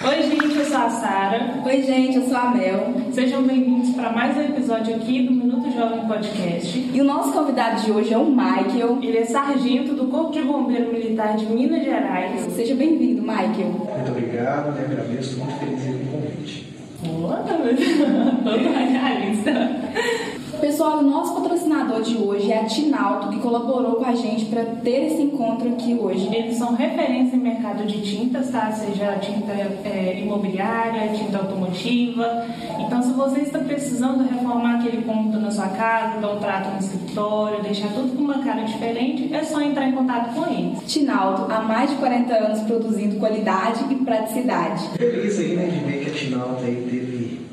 Oi, gente, eu sou a Sara. Oi, gente, eu sou a Mel. Sejam bem-vindos para mais um episódio aqui do Minuto Jovem Podcast. E o nosso convidado de hoje é o Michael. Ele é sargento do Corpo de Bombeiro Militar de Minas Gerais. Seja bem-vindo, Michael. Muito obrigado, né? agradeço, muito feliz pelo convite. Boa, todo realista. Pessoal, o nosso patrocinador de hoje é a Tinalto, que colaborou com a gente para ter esse encontro aqui hoje. Eles são referência em mercado de tintas, tá? Seja tinta é, imobiliária, tinta automotiva. Então, se você está precisando reformar aquele ponto na sua casa, dar um trato no escritório, deixar tudo com uma cara diferente, é só entrar em contato com eles. Tinalto, há mais de 40 anos produzindo qualidade e praticidade. Feliz aí, né, de ver que a Tinalto aí teve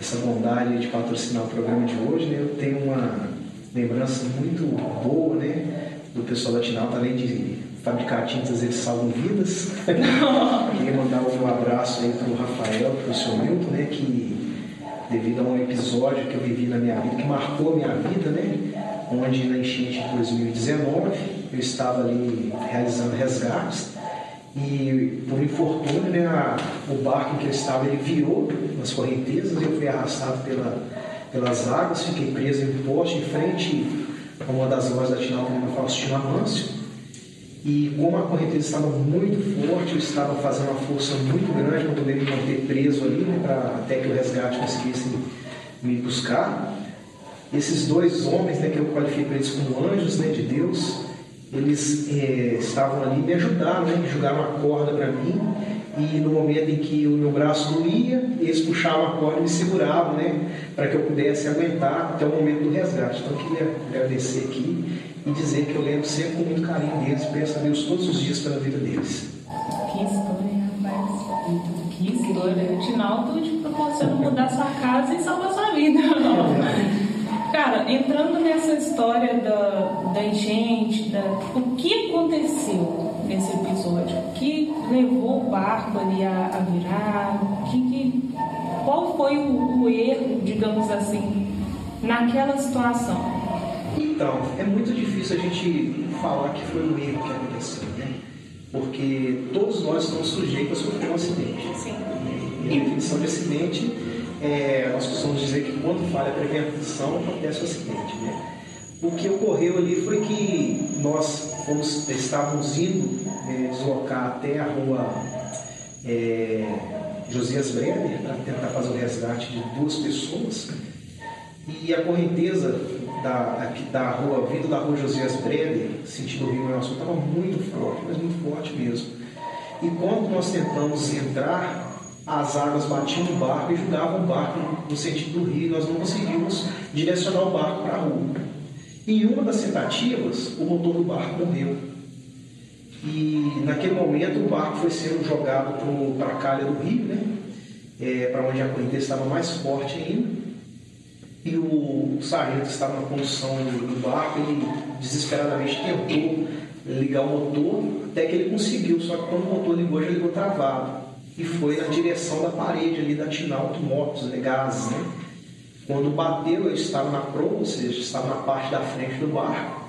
essa bondade de patrocinar o programa de hoje, né? Eu tenho uma lembrança muito boa, né? Do pessoal da Tinalta, além de fabricar tintas, eles salvam vidas. Queria mandar o meu abraço aí pro Rafael, pro seu Milton, né? Que devido a um episódio que eu vivi na minha vida, que marcou a minha vida, né? Onde na enchente de 2019 eu estava ali realizando resgates e por infortúnio, né, a, o barco em que eu estava ele virou nas correntezas eu fui arrastado pela, pelas águas, fiquei preso em um poste em frente a uma das lojas da Tinalta na Faustina Amâncio. E como a correnteza estava muito forte, eu estava fazendo uma força muito grande para poder me manter preso ali, né, pra, até que o resgate conseguisse me buscar. Esses dois homens, né, que eu qualifico eles como anjos né, de Deus, eles é, estavam ali me ajudaram, né? jogaram uma corda para mim e no momento em que o meu braço doía, eles puxavam a corda e me seguravam, né? Para que eu pudesse aguentar até o momento do resgate. Então eu queria agradecer aqui e dizer que eu lembro sempre com muito carinho deles, peço a Deus todos os dias pela vida deles. Que história, rapaz. Que história. O Tinaldo te proporciona mudar sua casa e salvar sua vida. Cara, entrando nessa história da, da enchente, da, o que aconteceu nesse episódio? O que levou o barco ali a, a virar? Que, que, qual foi o, o erro, digamos assim, naquela situação? Então, é muito difícil a gente falar que foi um erro que aconteceu, né? Porque todos nós estamos sujeitos a sofrer um acidente. Sim. E a definição de acidente é, nós costumamos dizer que quando falha a prevenção acontece o acidente. Né? O que ocorreu ali foi que nós fomos, estávamos indo né, deslocar até a rua é, Josias Bremer para tentar fazer o resgate de duas pessoas e a correnteza da, da rua, vindo da rua Josias Bremer, sentido Rio Maior Sul, estava muito forte, mas muito forte mesmo. E quando nós tentamos entrar as águas batiam no barco e jogavam o barco no sentido do rio nós não conseguimos direcionar o barco para a rua. Em uma das tentativas, o motor do barco morreu. E naquele momento o barco foi sendo jogado para a calha do rio, né? É, para onde a correnteza estava mais forte ainda. E o, sargento estava na condução do barco, ele desesperadamente tentou ligar o motor, até que ele conseguiu, só que quando o motor ligou, já ligou travado e foi na direção da parede ali da Tinalto Motos, né, gases, né? Quando bateu, eu estava na proa, ou seja, estava na parte da frente do barco.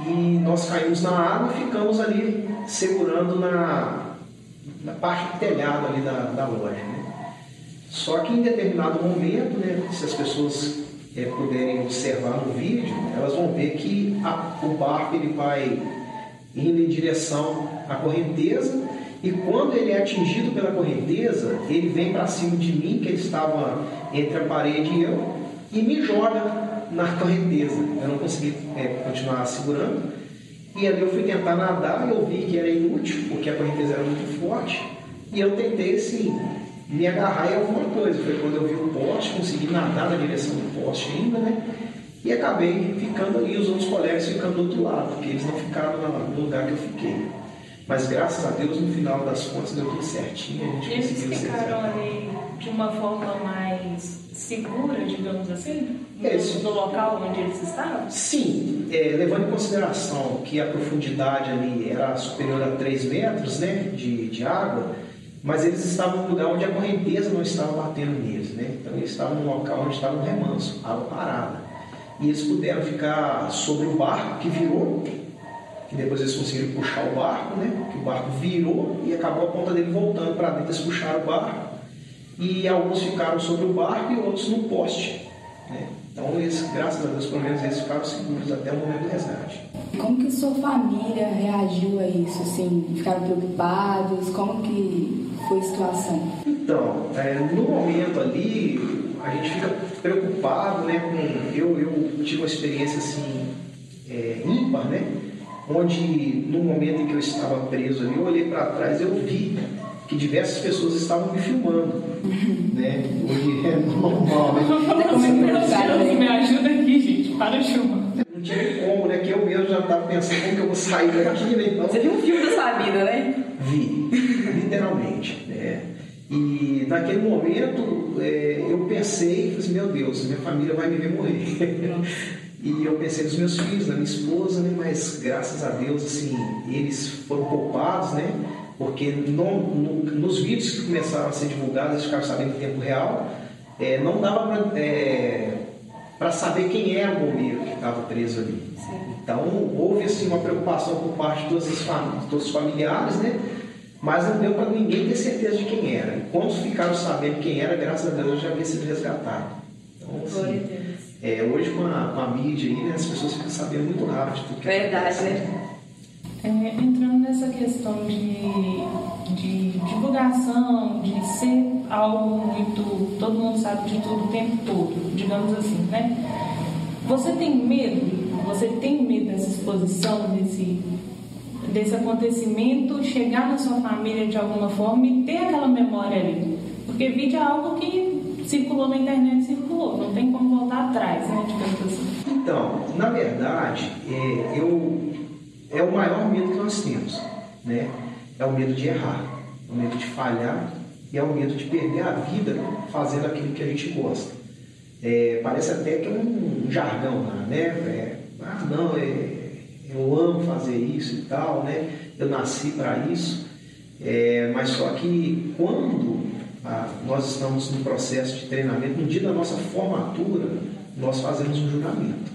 E nós caímos na água e ficamos ali segurando na, na parte do telhado ali da, da loja. Né? Só que em determinado momento, né, se as pessoas é, puderem observar no vídeo, elas vão ver que a, o barco ele vai indo em direção à correnteza e quando ele é atingido pela correnteza, ele vem para cima de mim, que ele estava entre a parede e eu, e me joga na correnteza. Eu não consegui é, continuar segurando. E ali eu fui tentar nadar e eu vi que era inútil, porque a correnteza era muito forte. E eu tentei, assim, me agarrar em alguma coisa. Foi quando eu vi o poste, consegui nadar na direção do poste ainda, né? E acabei ficando ali, os outros colegas ficando do outro lado, porque eles não ficaram no lugar que eu fiquei. Mas graças a Deus, no final das contas, deu tudo certinho. A gente Eles conseguiu ficaram ali de uma forma mais segura, digamos assim, no, Isso. no local onde eles estavam? Sim, é, levando em consideração que a profundidade ali era superior a 3 metros né, de, de água, mas eles estavam no lugar onde a correnteza não estava batendo neles. Né? Então eles estavam no local onde estava um remanso, água parada. E eles puderam ficar sobre o barco que virou que depois eles conseguiram puxar o barco, né? Que o barco virou e acabou a ponta dele voltando para dentro, eles puxaram o barco e alguns ficaram sobre o barco e outros no poste. Né? Então, eles, graças a Deus, pelo menos eles ficaram seguros até o momento do resgate. Como que sua família reagiu a isso? Assim, ficaram preocupados? Como que foi a situação? Então, é, no momento ali, a gente fica preocupado, né? Com, eu, eu tive uma experiência assim é, ímpar, né? Onde no momento em que eu estava preso ali, eu olhei para trás, eu vi que diversas pessoas estavam me filmando, né? Hoje é normal, né? Me ajuda aqui, gente, para de filmar. Não tinha como, né? Que eu mesmo já estava pensando como que eu vou sair daqui, né? Então, Você viu um filme da sua vida, né? Vi, literalmente, né? E naquele momento é, eu pensei, falei assim, meu Deus, minha família vai me ver morrer. E eu pensei nos meus filhos, na minha esposa, né? Mas graças a Deus, assim, eles foram poupados, né? porque no, no, nos vídeos que começaram a ser divulgados, eles ficaram sabendo em tempo real, é, não dava para é, saber quem era o bombeiro que estava preso ali. Sim. Então houve assim, uma preocupação por parte de todos os, famílias, todos os familiares, né? mas não deu para ninguém ter certeza de quem era. E quando ficaram sabendo quem era, graças a Deus já havia sido resgatado. Então, assim, é, hoje com a, com a mídia aí, né, as pessoas ficam sabendo muito rápido de tudo que Verdade, acontece. né? É, entrando nessa questão de, de divulgação, de ser algo muito. todo mundo sabe de tudo o tempo todo, digamos assim, né? Você tem medo? Você tem medo dessa exposição, desse, desse acontecimento, chegar na sua família de alguma forma e ter aquela memória ali? Porque vídeo é algo que circulou na internet, circulou, não tem como voltar atrás, né? Digamos assim. Então, na verdade, é, eu é o maior medo que nós temos, né? É o medo de errar, é o medo de falhar e é o medo de perder a vida fazendo aquilo que a gente gosta. É, parece até que é um jargão lá, né? É, ah, não, é, eu amo fazer isso e tal, né? Eu nasci para isso. É, mas só que quando ah, nós estamos no processo de treinamento, no dia da nossa formatura, nós fazemos um julgamento.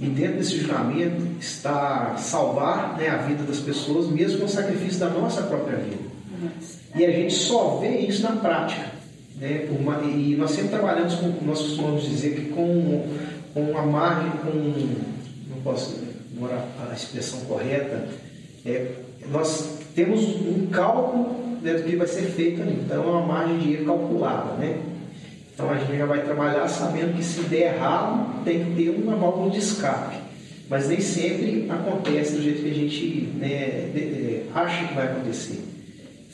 E dentro desse julgamento está salvar né, a vida das pessoas, mesmo com o sacrifício da nossa própria vida. E a gente só vê isso na prática. Né, uma, e nós sempre trabalhamos com, nós costumamos dizer que com, com uma margem, com, não posso demorar a expressão correta, é, nós temos um cálculo né, do que vai ser feito ali. Então é uma margem de erro calculada. Né? Então a gente já vai trabalhar sabendo que se der errado, tem que ter uma válvula de escape. Mas nem sempre acontece do jeito que a gente né, de, de, acha que vai acontecer.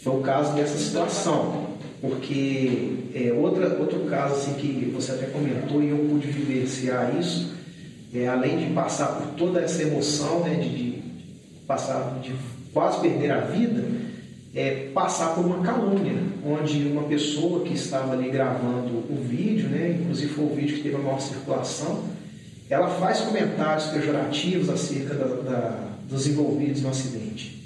Foi o caso dessa situação, porque é, outra, outro caso assim, que você até comentou e eu pude vivenciar isso, é, além de passar por toda essa emoção né, de, de passar de quase perder a vida, é, passar por uma calúnia, onde uma pessoa que estava ali gravando o vídeo, né, inclusive foi o vídeo que teve a maior circulação, ela faz comentários pejorativos acerca da, da, dos envolvidos no acidente.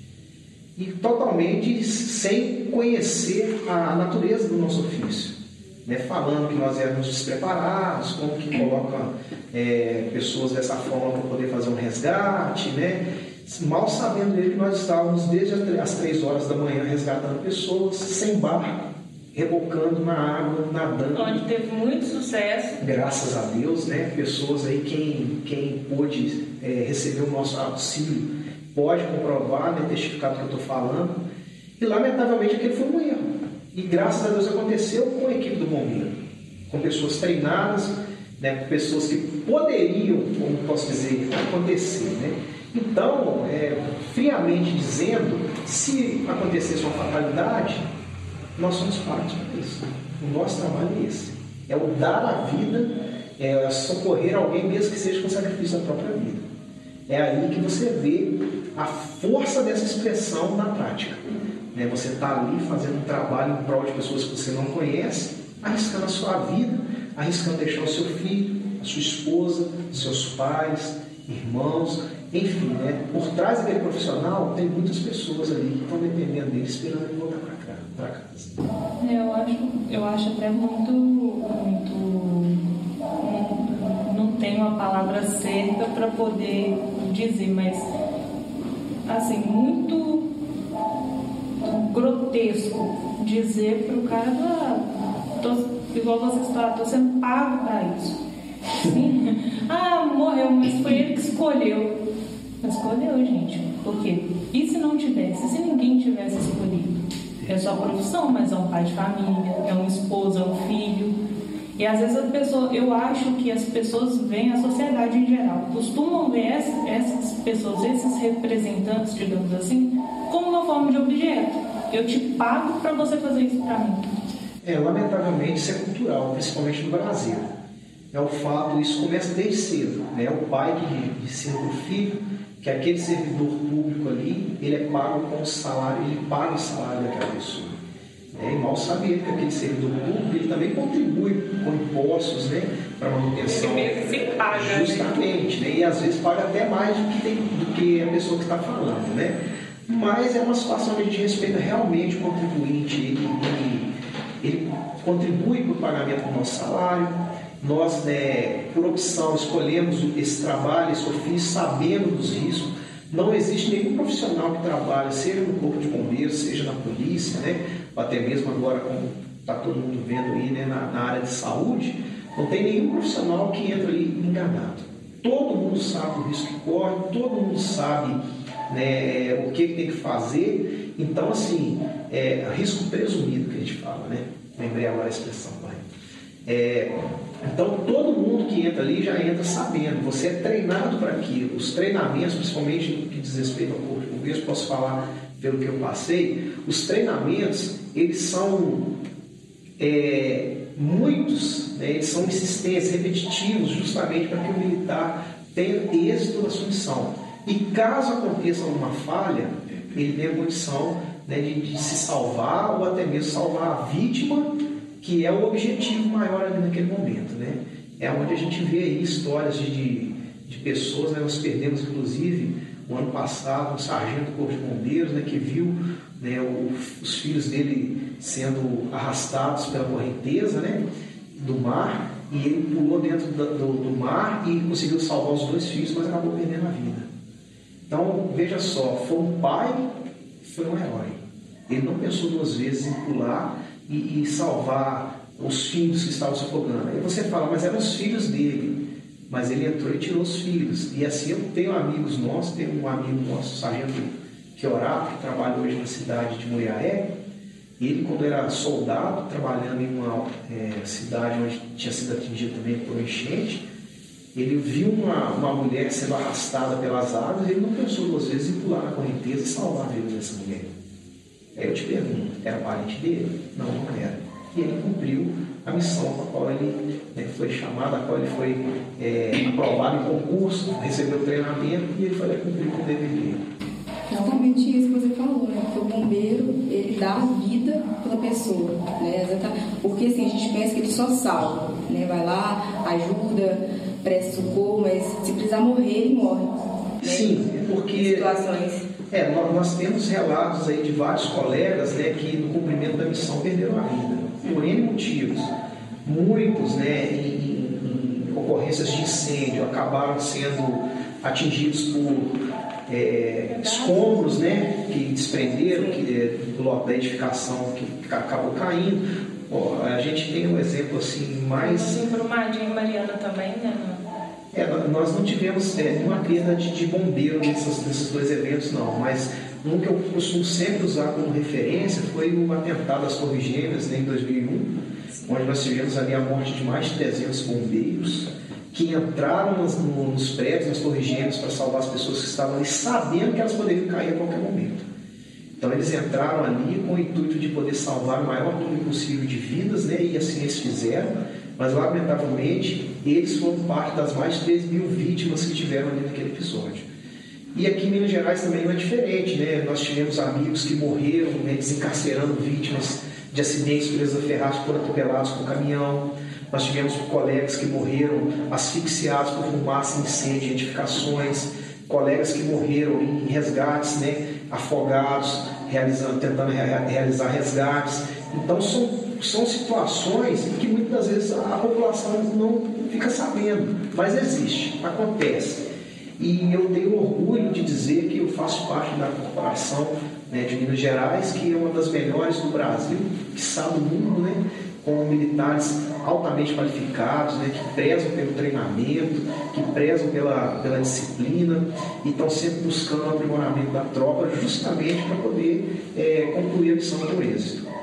E totalmente sem conhecer a natureza do nosso ofício. Né, falando que nós éramos despreparados, como que coloca é, pessoas dessa forma para poder fazer um resgate, né? Mal sabendo ele que nós estávamos desde as três horas da manhã resgatando pessoas sem barco, rebocando na água, nadando. Onde teve muito sucesso. Graças a Deus, né? Pessoas aí, quem, quem pôde é, receber o nosso auxílio pode comprovar, né, testificar do que eu estou falando. E lamentavelmente aquele foi um erro. E graças a Deus aconteceu com a equipe do bombeiro, com pessoas treinadas, né, com pessoas que poderiam, como posso dizer, acontecer, né? Então, é, friamente dizendo, se acontecesse uma fatalidade, nós somos parte disso. O nosso trabalho é esse. É o dar a vida, é socorrer alguém mesmo que seja com sacrifício da própria vida. É aí que você vê a força dessa expressão na prática. Né? Você está ali fazendo um trabalho em prol de pessoas que você não conhece, arriscando a sua vida, arriscando deixar o seu filho, a sua esposa, seus pais, irmãos, enfim, né, por trás daquele profissional tem muitas pessoas ali que estão dependendo dele, esperando ele voltar para casa. É, eu acho, eu acho até muito, muito não, não tenho a palavra certa para poder dizer, mas assim, muito grotesco dizer pro cara, ah, tô, igual você está, tô sendo pago para isso. Sim. ah, morreu, mas foi ele que escolheu. Escolheu, gente. Por quê? E se não tivesse? Se ninguém tivesse escolhido? É sua profissão, mas é um pai de família, é um esposo, é um filho. E às vezes a pessoa, eu acho que as pessoas veem, a sociedade em geral, costumam ver essas pessoas, esses representantes, digamos assim, como uma forma de objeto. Eu te pago para você fazer isso para mim. É, lamentavelmente isso é cultural, principalmente no Brasil. É o fato, isso começa desde cedo. Né? O pai que ensina o filho que aquele servidor público ali, ele é pago com o salário, ele paga o salário daquela pessoa. É, e mal sabe ele que aquele servidor público, ele também contribui com impostos, né, para manutenção. Ele se paga. Né? Justamente, né? e às vezes paga até mais do que, tem, do que a pessoa que está falando, né. Mas é uma situação que a gente respeita realmente o contribuinte, ele, ele, ele contribui para o pagamento do nosso salário, nós, né, por opção, escolhemos esse trabalho, esse ofício, sabendo dos riscos. Não existe nenhum profissional que trabalhe, seja no corpo de bombeiros, seja na polícia, né, ou até mesmo agora, como está todo mundo vendo aí, né, na, na área de saúde, não tem nenhum profissional que entra ali enganado. Todo mundo sabe o risco que corre, todo mundo sabe né, o que, tem que fazer. Então, assim, é risco presumido que a gente fala, né? Lembrei agora a expressão, vai. É, então todo mundo que entra ali já entra sabendo, você é treinado para aquilo. Os treinamentos, principalmente no que diz respeito ao corpo de bombeiros, posso falar pelo que eu passei, os treinamentos, eles são é, muitos, né, eles são insistentes, repetitivos, justamente para que o militar tenha êxito na sua missão. E caso aconteça alguma falha, ele tenha condição né, de, de se salvar ou até mesmo salvar a vítima que é o objetivo maior ali naquele momento, né? É onde a gente vê aí histórias de, de pessoas, né? nós perdemos inclusive o ano passado um sargento do Corpo de Bombeiros, né, que viu né, o, os filhos dele sendo arrastados pela correnteza, né, do mar, e ele pulou dentro do, do mar e conseguiu salvar os dois filhos, mas acabou perdendo a vida. Então, veja só, foi um pai, foi um herói. Ele não pensou duas vezes em pular e, e salvar os filhos que estavam se afogando. Aí você fala, mas eram os filhos dele. Mas ele entrou e tirou os filhos. E assim eu tenho amigos nossos, tenho um amigo nosso, sargento Chiorato, que trabalha hoje na cidade de Muriaé. Ele, quando era soldado, trabalhando em uma é, cidade onde tinha sido atingido também por enchente, ele viu uma, uma mulher sendo arrastada pelas águas e ele não pensou duas vezes em pular na correnteza e salvar a vida dessa mulher. Aí eu te pergunto, era parente dele? Não, não era. E ele cumpriu a missão com a qual ele né, foi chamado, a qual ele foi é, aprovado em concurso, recebeu treinamento e ele foi lá cumprir o dever dele. Exatamente isso que você falou, né? Porque o bombeiro, ele dá vida pela pessoa, né? Porque assim, a gente pensa que ele só salva, né? Vai lá, ajuda, presta socorro, mas se precisar morrer, ele morre. Né? Sim, porque... Situações é, nós temos relatos aí de vários colegas né, que no cumprimento da missão perderam a vida, por N motivos. Muitos, né, em, em ocorrências de incêndio, acabaram sendo atingidos por é, escombros né, que desprenderam que, é, do lote da edificação que acabou caindo. a gente tem um exemplo assim mais. Assim, Brumadinho Mariana também, né? É, nós não tivemos é, nenhuma perda de, de bombeiro nesses, nesses dois eventos, não, mas um que eu costumo sempre usar como referência foi o atentado às Torres Gêmeas né, em 2001, onde nós tivemos ali a morte de mais de 300 bombeiros que entraram nos, nos prédios, nas Torres Gêmeas, para salvar as pessoas que estavam ali, sabendo que elas poderiam cair a qualquer momento. Então eles entraram ali com o intuito de poder salvar o maior número possível de vidas, né, e assim eles fizeram mas, lamentavelmente, eles foram parte das mais de 3 mil vítimas que tiveram ali naquele episódio. E aqui em Minas Gerais também não é diferente, né? Nós tivemos amigos que morreram né, desencarcerando vítimas de acidentes presos a ferragem por atropelados por caminhão. Nós tivemos colegas que morreram asfixiados por fumaça, incêndio, edificações. Colegas que morreram em resgates, né? Afogados, realizando, tentando realizar resgates. Então são são situações que muitas vezes a população não fica sabendo, mas existe, acontece. E eu tenho orgulho de dizer que eu faço parte da corporação né, de Minas Gerais, que é uma das melhores do Brasil, que sabe do mundo, né, com militares altamente qualificados, né, que prezam pelo treinamento, que prezam pela, pela disciplina e estão sempre buscando o aprimoramento da tropa justamente para poder é, concluir a missão com êxito.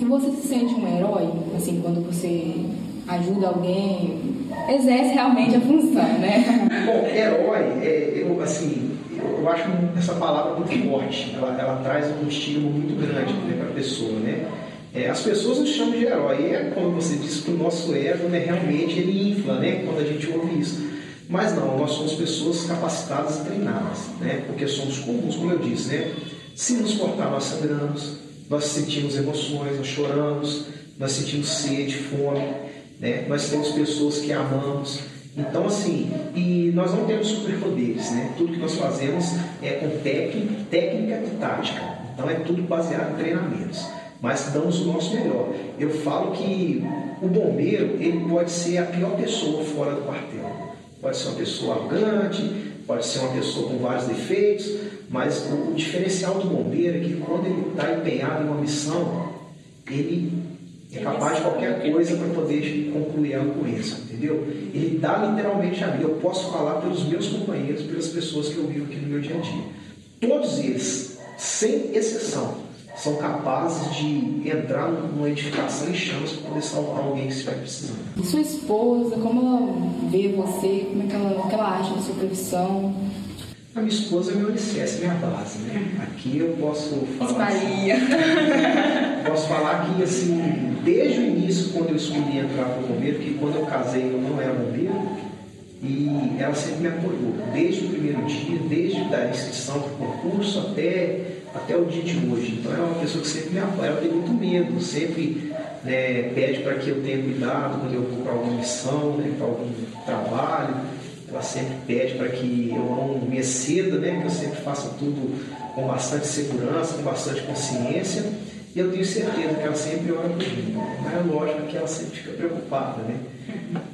E você se sente um herói, assim, quando você ajuda alguém, exerce realmente a função, né? Bom, herói, é, eu, assim, eu acho essa palavra muito forte, ela, ela traz um estímulo muito grande né, para a pessoa, né? É, as pessoas nos chamam de herói, é como você disse, que o nosso ego, né, realmente ele infla, né, quando a gente ouve isso. Mas não, nós somos pessoas capacitadas e treinadas, né, porque somos comuns, como eu disse, né? Se nos cortar, nós sangramos, nós sentimos emoções, nós choramos, nós sentimos sede, fome, né? Nós temos pessoas que amamos. Então, assim, e nós não temos superpoderes, né? Tudo que nós fazemos é com técnica, técnica e tática. Então, é tudo baseado em treinamentos. Mas damos o nosso melhor. Eu falo que o bombeiro, ele pode ser a pior pessoa fora do quartel. Pode ser uma pessoa arrogante, pode ser uma pessoa com vários defeitos, mas o diferencial do bombeiro é que quando ele está empenhado em uma missão, ele é capaz de qualquer coisa para poder concluir ela com isso, entendeu? Ele dá literalmente a vida. Eu posso falar pelos meus companheiros, pelas pessoas que eu vivo aqui no meu dia a dia. Todos eles, sem exceção, são capazes de entrar numa edificação em chamas para poder salvar alguém que estiver precisando. E sua esposa, como ela vê você, como é que ela, que ela acha da sua profissão? A minha esposa é meu alicerce, minha base, né? Aqui eu posso falar. Assim, posso falar que, assim, desde o início, quando eu escolhi entrar para o bombeiro, que quando eu casei eu não era bombeiro, e ela sempre me apoiou, desde o primeiro dia, desde a inscrição para o concurso até, até o dia de hoje. Então ela é uma pessoa que sempre me apoia, ela tem muito medo, sempre né, pede para que eu tenha cuidado quando eu vou para alguma missão, né, para algum trabalho ela sempre pede para que eu não me exceda, né? que eu sempre faça tudo com bastante segurança, com bastante consciência. E eu tenho certeza que ela sempre ora por mim. Mas é lógico que ela sempre fica preocupada, né?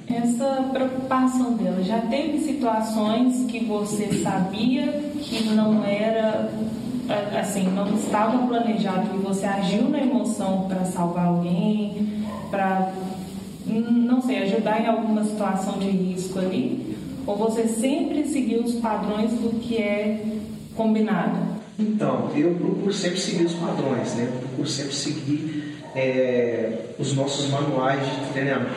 Essa preocupação dela, já teve situações que você sabia que não era, assim, não estava planejado, que você agiu na emoção para salvar alguém, para, não sei, ajudar em alguma situação de risco ali? Ou você sempre seguiu os padrões do que é combinado? Então, eu procuro sempre seguir os padrões, né? Eu procuro sempre seguir é, os nossos manuais de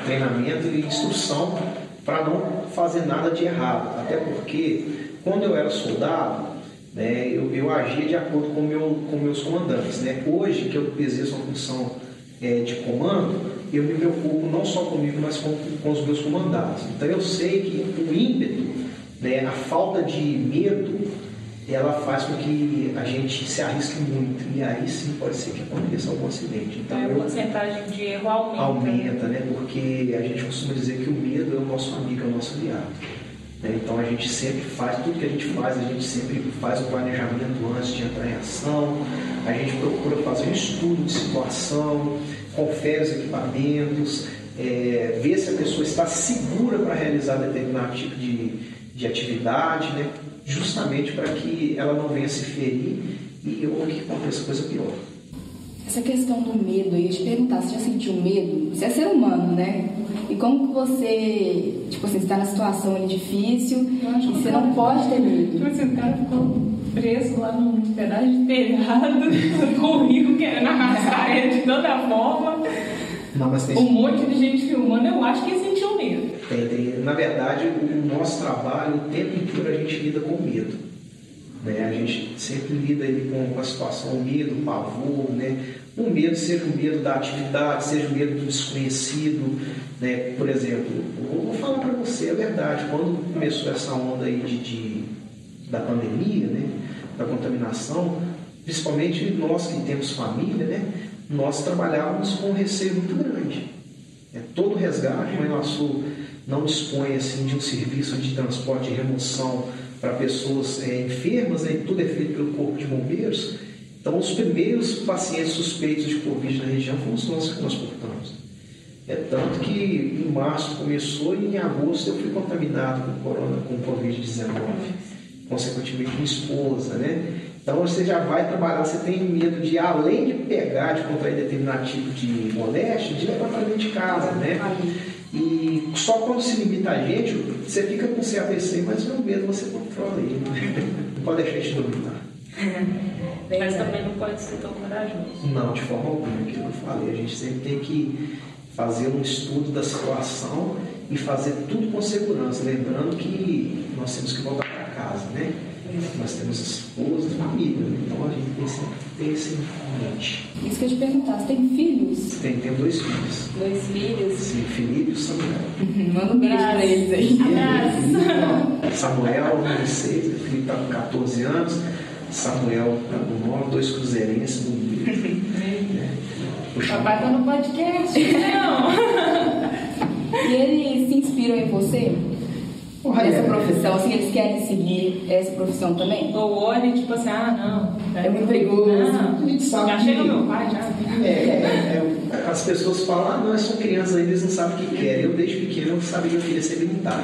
treinamento e instrução para não fazer nada de errado. Até porque, quando eu era soldado, né, eu, eu agia de acordo com, meu, com meus comandantes. Né? Hoje, que eu exerço uma função é, de comando, eu me preocupo não só comigo, mas com, com os meus comandados. Então eu sei que o ímpeto, né, a falta de medo, ela faz com que a gente se arrisque muito. E aí sim pode ser que aconteça algum acidente. Então, é, a porcentagem de erro aumenta. Aumenta, né? Porque a gente costuma dizer que o medo é o nosso amigo, é o nosso aliado. Né? Então a gente sempre faz, tudo que a gente faz, a gente sempre faz o planejamento antes de entrar em ação, a gente procura fazer um estudo de situação, confere os equipamentos, é, vê se a pessoa está segura para realizar determinado tipo de, de atividade, né? justamente para que ela não venha se ferir e ou que aconteça coisa pior. Essa questão do medo, eu ia te perguntar, você já sentiu medo? Você é ser humano, né? E como que você, tipo assim, está na situação difícil e você não pode ter medo? Tipo assim, o cara ficou preso lá num pedaço de telhado, comigo querendo arrastar ele de toda forma. Não, mas tem... Um monte de gente filmando, eu acho que sentiu medo. Tem, tem. Na verdade, o nosso trabalho, o tempo inteiro a gente lida com medo. Né? A gente sempre lida aí com, com a situação, o medo, o pavor, né? O medo, seja o medo da atividade, seja o medo do desconhecido, né? Por exemplo, vou falar para você a verdade, quando começou essa onda aí de, de, da pandemia, né? Da contaminação, principalmente nós que temos família, né? Nós trabalhávamos com um receio muito grande. É, todo resgate, o Iguaçu não dispõe assim, de um serviço de transporte e remoção para pessoas é, enfermas, né? tudo é feito pelo Corpo de Bombeiros. Então, os primeiros pacientes suspeitos de Covid na região fomos nós que transportamos. É tanto que em março começou e em agosto eu fui contaminado com corona, com Covid-19, consequentemente minha esposa, né? Então você já vai trabalhar, você tem medo de, além de pegar, de contrair determinado tipo de moléstia, de levar para dentro de casa, né? E só quando se limita a gente, você fica com receio, mas não medo você controla ele. Não pode deixar de dominar. Mas também não pode ser tão corajoso. Não, de forma alguma, aquilo que eu falei. A gente sempre tem que fazer um estudo da situação e fazer tudo com segurança, lembrando que nós temos que voltar para casa, né? Nós temos esposa, família, né? então a gente tem sempre que ter isso em mente. Isso que eu te perguntar, você tem filhos? Tem, tenho dois filhos. Dois filhos? Sim, Felipe e Samuel. Manda um beijo pra eles aí. Samuel, 16, o Felipe está com 14 anos, Samuel com 9, dois cruzeirenses no meio. Papai tá no podcast, não. e eles se inspiram em você? Nessa profissão, assim, eles querem seguir essa profissão também? Ou olha, tipo assim, ah, não. É muito perigoso. Não, A gente sabe já que- chega meu pai, já. É, é, é, as pessoas falam, ah, não, são crianças eles não sabem o que querem. Eu, desde pequeno, eu sabia que eu queria ser militar.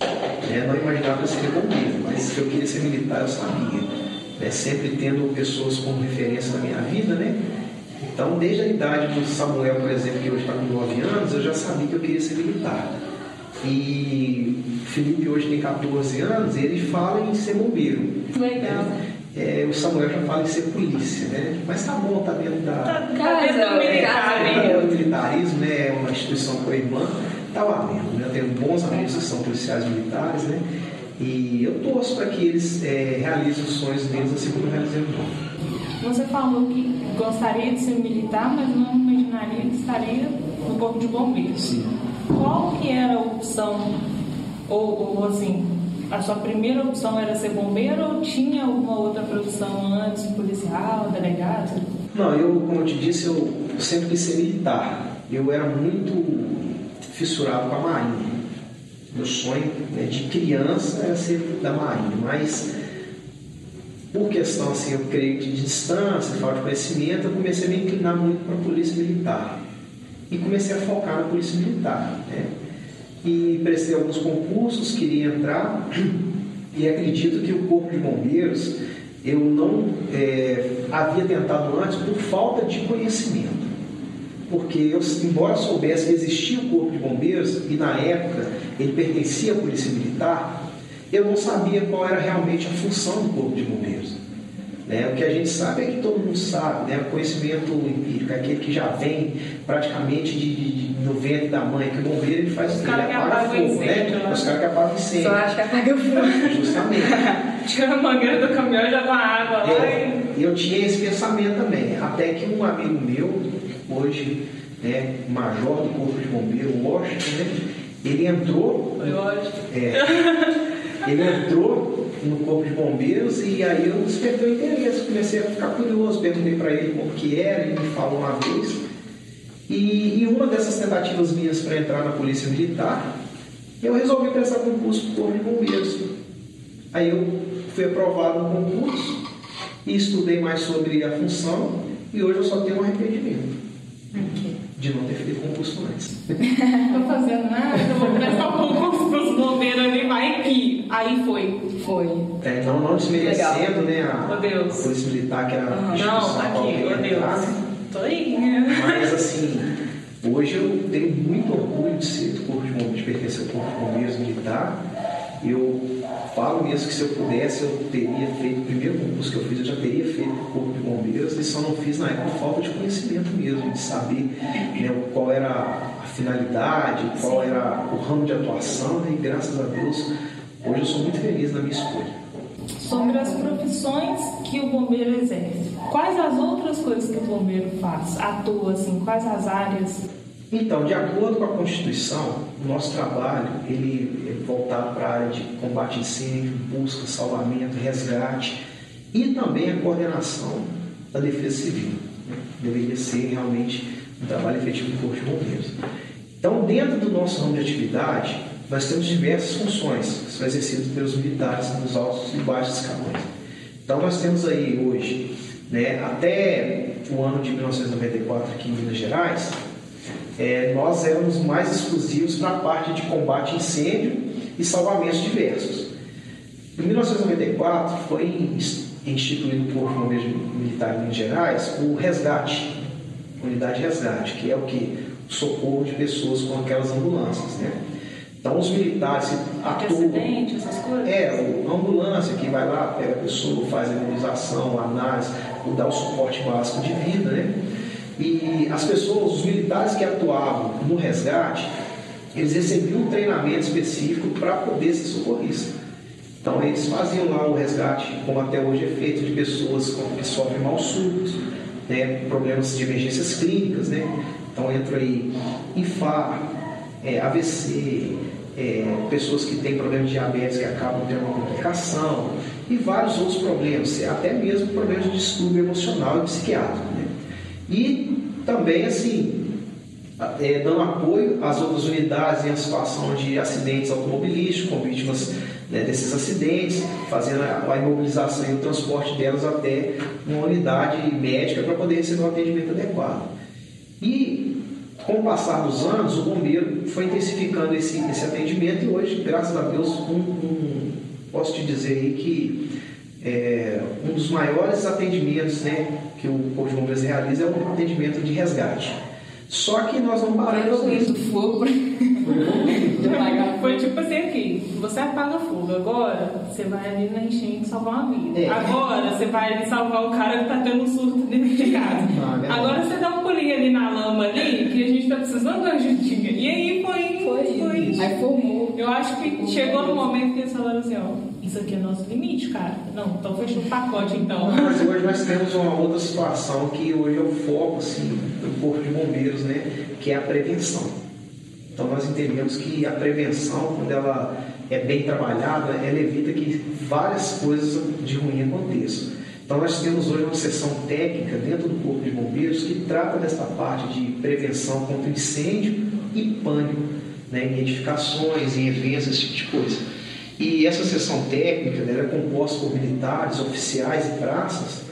É, não imaginava que eu seria bombeiro, mas que eu queria ser militar, eu sabia. Né, sempre tendo pessoas como referência na minha vida, né? Então, desde a idade do Samuel, por exemplo, que hoje está com 9 anos, eu já sabia que eu queria ser militar. E o Felipe hoje tem 14 anos ele fala em ser bombeiro. Legal. É, o Samuel já fala em ser polícia, né? Mas tá bom, tá dentro da, Tá, tá dentro do militar, casa. né? o militarismo né, é uma instituição co-irmã, está valendo. Né? Eu tenho bons amigos que são policiais militares, né? E eu torço para que eles é, realizem os sonhos deles assim como eu realizei o meu. Você falou que gostaria de ser militar, mas não imaginaria que estaria no corpo de bombeiros. Sim. Qual que era a opção, ou, ou assim, a sua primeira opção era ser bombeiro ou tinha alguma outra profissão antes, policial, delegado? Não, eu, como eu te disse, eu sempre quis ser militar. Eu era muito fissurado com a marinha. Meu sonho né, de criança era ser da marinha, mas por questão, assim, eu creio de distância, falta de conhecimento, eu comecei a me inclinar muito para a polícia militar. E comecei a focar na polícia militar. Né? E prestei alguns concursos, queria entrar, e acredito que o Corpo de Bombeiros eu não é, havia tentado antes por falta de conhecimento. Porque eu, embora soubesse que existia o Corpo de Bombeiros, e na época ele pertencia à Polícia Militar, eu não sabia qual era realmente a função do Corpo de Bombeiros. Né? O que a gente sabe é que todo mundo sabe, né? o conhecimento empírico, é aquele que já vem praticamente de, de, de- no ventre da mãe, que o bombeiro ele faz Os ele apaga fogo, incêndio, né? né? Os caras que apagam incêndio. Só acho que apaga fogo. Justamente. Tira a mangueira do caminhão e joga água lá É, e... eu tinha esse pensamento também, até que um amigo meu, hoje, né, major do Corpo de Bombeiro, Washington, né, ele entrou, é, ele entrou no Corpo de Bombeiros e aí eu despertei o interesse, comecei a ficar curioso, perguntei para ele como que era, ele me falou uma vez. E, e uma dessas tentativas minhas para entrar na Polícia Militar, eu resolvi prestar concurso para o Corpo de Bombeiros. Aí eu fui aprovado no concurso e estudei mais sobre a função e hoje eu só tenho um arrependimento de não ter feito concurso antes. Não tô fazendo nada, eu vou prestar um concurso pros bombeiros ali, vai que. Aí foi. Foi. É, não, não desmerecendo né, a, Ô, Deus. a Polícia Militar, que era a instituição Não, aqui, eu ô Deus. Tô aí, né? Mas assim, hoje eu tenho muito orgulho de ser do Corpo de Bombeiros, de pertencer ao Corpo de Bombeiros Militar. Eu falo mesmo que se eu pudesse, eu teria feito o primeiro concurso que eu fiz, eu já teria feito o Corpo de Bombeiros, e só não fiz na época por falta de conhecimento mesmo, de saber né, qual era a finalidade, qual era o ramo de atuação, e graças a Deus, hoje eu sou muito feliz na minha escolha. Sobre as profissões que o bombeiro exerce. Quais as outras coisas que o bombeiro faz? Atua, assim, quais as áreas? Então, de acordo com a Constituição, o nosso trabalho ele é voltado para a área de combate a incêndio, busca, salvamento, resgate e também a coordenação da defesa civil. né? Deveria ser realmente um trabalho efetivo do Corpo de Bombeiros. Então, dentro do nosso ramo de atividade, nós temos diversas funções que são exercidas pelos militares nos altos e baixos escalões. Então, nós temos aí hoje, né, até o ano de 1994 aqui em Minas Gerais, é, nós éramos mais exclusivos para a parte de combate a incêndio e salvamentos diversos. Em 1994 foi instituído por Bombeiros Militar em Minas Gerais o resgate, unidade de resgate, que é o que? O socorro de pessoas com aquelas ambulâncias, né? Então os militares atuam. Acidente, essas coisas? É, a ambulância que vai lá, pega a pessoa, faz a imunização, a análise, dá o suporte básico de vida, né? E as pessoas, os militares que atuavam no resgate, eles recebiam um treinamento específico para poder ser socorrista. Então eles faziam lá o resgate, como até hoje é feito, de pessoas que sofrem mal súbitos, né, problemas de emergências clínicas, né? Então entra aí infarto, é, AVC, é, pessoas que têm problemas de diabetes que acabam tendo uma complicação e vários outros problemas, até mesmo problemas de distúrbio emocional e psiquiátrico. E também, assim, é, dando apoio às outras unidades em situação de acidentes automobilísticos, com vítimas né, desses acidentes, fazendo a, a imobilização e o transporte delas até uma unidade médica para poder receber um atendimento adequado. E com o passar dos anos, o bombeiro foi intensificando esse, esse atendimento e hoje, graças a Deus, um, um, posso te dizer aí que é, um dos maiores atendimentos né, que o Corpo de Bombeiros realiza é o atendimento de resgate. Só que nós não paramos nisso. fogo Foi tipo assim aqui, você apaga fogo, agora você vai ali na enchente salvar uma vida. É. Agora você vai ali salvar o cara que tá tendo um surto dentro de casa. Ah, agora você dá um pulinho ali na lama ali, que a gente tá precisando de ajudinha. E aí foi. Foi, foi. Aí formou. Eu acho que chegou no momento que eles falaram assim, ó, isso aqui é nosso limite, cara. Não, então fecha o pacote então. Mas hoje nós temos uma outra situação que hoje é o foco assim, do Corpo de Bombeiros, né? Que é a prevenção. Então nós entendemos que a prevenção, quando ela é bem trabalhada, ela evita que várias coisas de ruim aconteçam. Então nós temos hoje uma sessão técnica dentro do Corpo de Bombeiros que trata dessa parte de prevenção contra incêndio e pânico né, em edificações, em eventos, esse tipo de coisa. E essa sessão técnica né, era composta por militares, oficiais e praças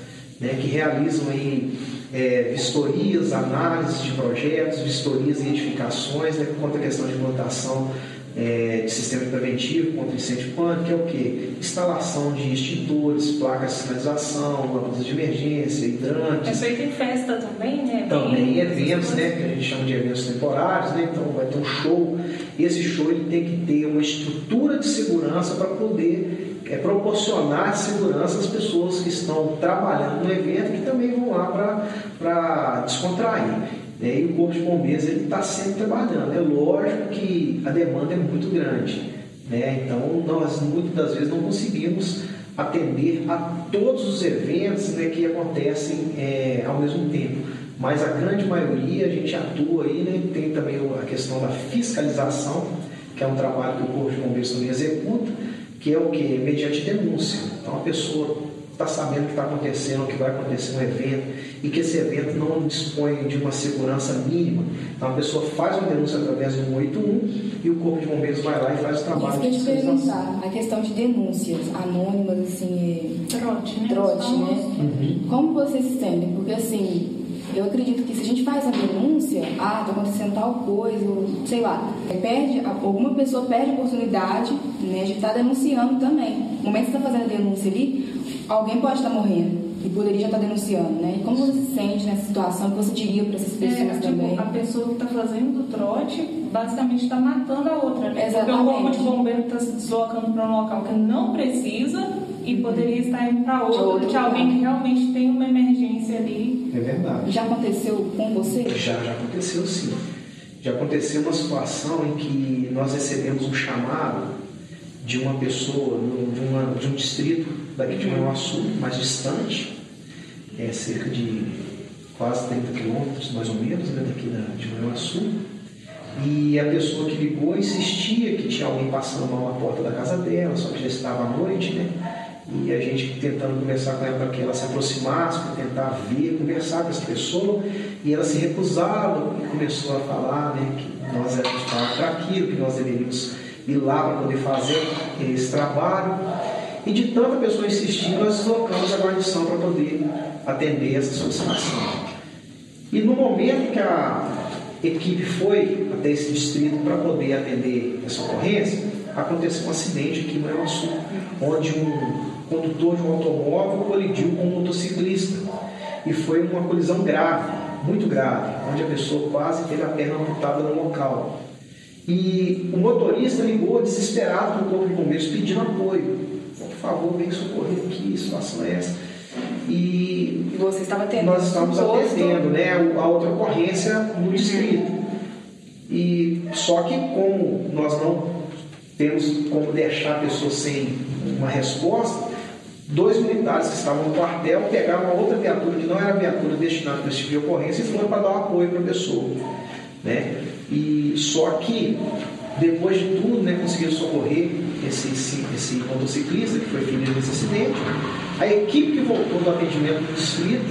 né, que realizam aí, é, vistorias, análises de projetos, vistorias e edificações né, quanto à questão de implantação é, de sistema preventivo contra incêndio pânico, que é o quê? Instalação de extintores, placas de sinalização, lâmpadas de emergência, hidrantes. É feito em festa também, né? Também eventos, né? Que a gente chama de eventos temporários, né? Então vai ter um show. Esse show ele tem que ter uma estrutura de segurança para poder é, proporcionar segurança às pessoas que estão trabalhando no evento que também vão lá para descontrair. Né? E o Corpo de Bombeiros está sempre trabalhando. É lógico que a demanda é muito grande. Né? Então, nós muitas das vezes não conseguimos atender a todos os eventos né, que acontecem é, ao mesmo tempo. Mas a grande maioria a gente atua aí, né? tem também a questão da fiscalização, que é um trabalho que o Corpo de Bombeiros também executa, que é o que? Mediante denúncia. Então a pessoa está sabendo o que está acontecendo, o que vai acontecer no evento, e que esse evento não dispõe de uma segurança mínima. Então a pessoa faz uma denúncia através do 181 e o Corpo de Bombeiros vai lá e faz o trabalho Isso que eu te perguntar, a questão de denúncias anônimas, assim, é... trote, né? Trote, né? Uhum. Como vocês se sentem? Porque assim, eu acredito que se a gente faz a denúncia, ah, está acontecendo tal coisa, sei lá, perde, alguma pessoa perde a oportunidade né, de estar tá denunciando também. No momento que você está fazendo a denúncia ali, alguém pode estar morrendo e poderia já estar denunciando, né? E como você se sente nessa situação? O que você diria para essas pessoas é, tipo, também? A pessoa que está fazendo o trote basicamente está matando a outra, né? Exatamente. Porque o corpo de bombeiro está se deslocando para um local que não precisa e poderia estar indo para outro, outro, de alguém que realmente tem uma emergência ali. É verdade. Já aconteceu com você? Já, já aconteceu sim. Já aconteceu uma situação em que nós recebemos um chamado de uma pessoa, de, uma, de um distrito daqui de Manhuaçu, mais distante, é cerca de quase 30 quilômetros, mais ou menos, né, daqui da, de Manhuaçu. E a pessoa que ligou insistia que tinha alguém passando mal na porta da casa dela, só que já estava à noite, né? E a gente tentando conversar com ela para que ela se aproximasse, para tentar ver, conversar com essa pessoa, e ela se recusava e começou a falar né, que nós éramos para aquilo, que nós deveríamos ir lá para poder fazer esse trabalho. E de tanta pessoa insistir, nós deslocamos a guarnição para poder atender essa solicitação. E no momento que a, equipe foi até esse distrito para poder atender essa ocorrência, aconteceu um acidente aqui Rio Sul, onde um condutor de um automóvel colidiu com um motociclista. E foi uma colisão grave, muito grave, onde a pessoa quase teve a perna amputada no local. E o motorista ligou desesperado para o corpo de bombeiros pedindo apoio. Por favor, vem socorrer aqui, a situação é essa. E, e você estava atendendo? Nós estávamos atendendo né, a outra ocorrência no distrito. E só que como nós não temos como deixar a pessoa sem uma resposta, dois militares que estavam no quartel pegaram uma outra viatura que não era viatura destinada para esse tipo de ocorrência e foram para dar um apoio para a pessoa. Né? E só que depois de tudo, né, conseguiram socorrer esse, esse, esse motociclista que foi ferido nesse acidente. A equipe que voltou do atendimento do distrito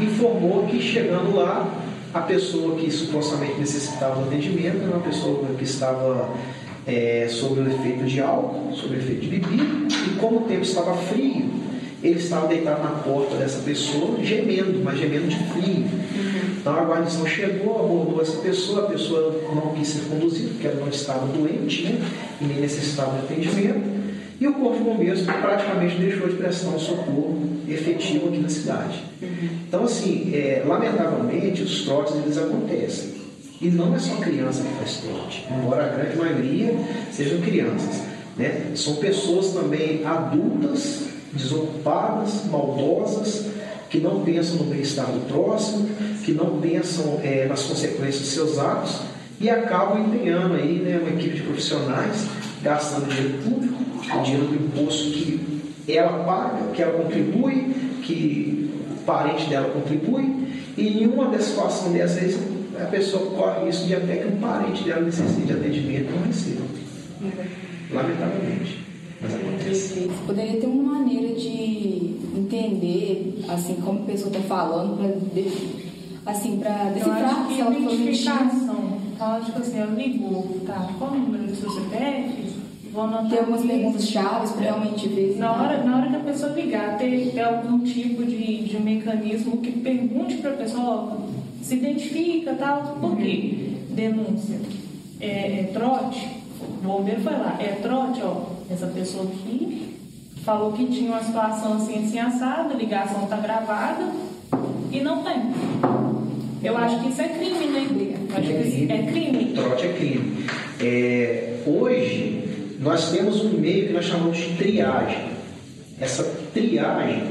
informou que chegando lá, a pessoa que supostamente necessitava do atendimento era uma pessoa que estava é, sob o efeito de álcool, sob o efeito de bebida, e como o tempo estava frio, ele estava deitado na porta dessa pessoa, gemendo, mas gemendo de frio. Então a guarnição chegou, abordou essa pessoa, a pessoa não quis ser conduzida, porque ela não estava doente né, e nem necessitava de atendimento. E o Corpo de Bombeiros praticamente deixou de prestar um socorro efetivo aqui na cidade. Então, assim, é, lamentavelmente, os trotes eles acontecem. E não é só criança que faz trote, embora a grande maioria sejam crianças. Né? São pessoas também adultas, desocupadas, maldosas, que não pensam no bem-estar do próximo, que não pensam é, nas consequências de seus atos e acabam empenhando aí né, uma equipe de profissionais, gastando dinheiro público, o dinheiro do imposto que ela paga, que ela contribui, que o parente dela contribui, e em uma das situações dessas a pessoa corre isso de até que um parente dela necessite de atendimento não receba. Lamentavelmente. Mas acontece. Poderia ter uma maneira de entender, assim, como a pessoa está falando, para assim, para decifrar se ela for identificação. Então, tipo assim, eu ligo, tá? Qual o número do seu CPF? Vou anotar Tem algumas perguntas chaves para realmente ver. Na hora, na hora que a pessoa ligar, ter, ter algum tipo de, de mecanismo que pergunte para a pessoa, se identifica tal. Por quê? Denúncia. É, é trote, o bombeiro foi lá, é trote, ó, essa pessoa aqui falou que tinha uma situação assim, assim assada, ligação está gravada e não tem. Eu acho que isso é crime, né? Que isso é crime. Trote é crime. É, hoje, nós temos um meio que nós chamamos de triagem. Essa triagem,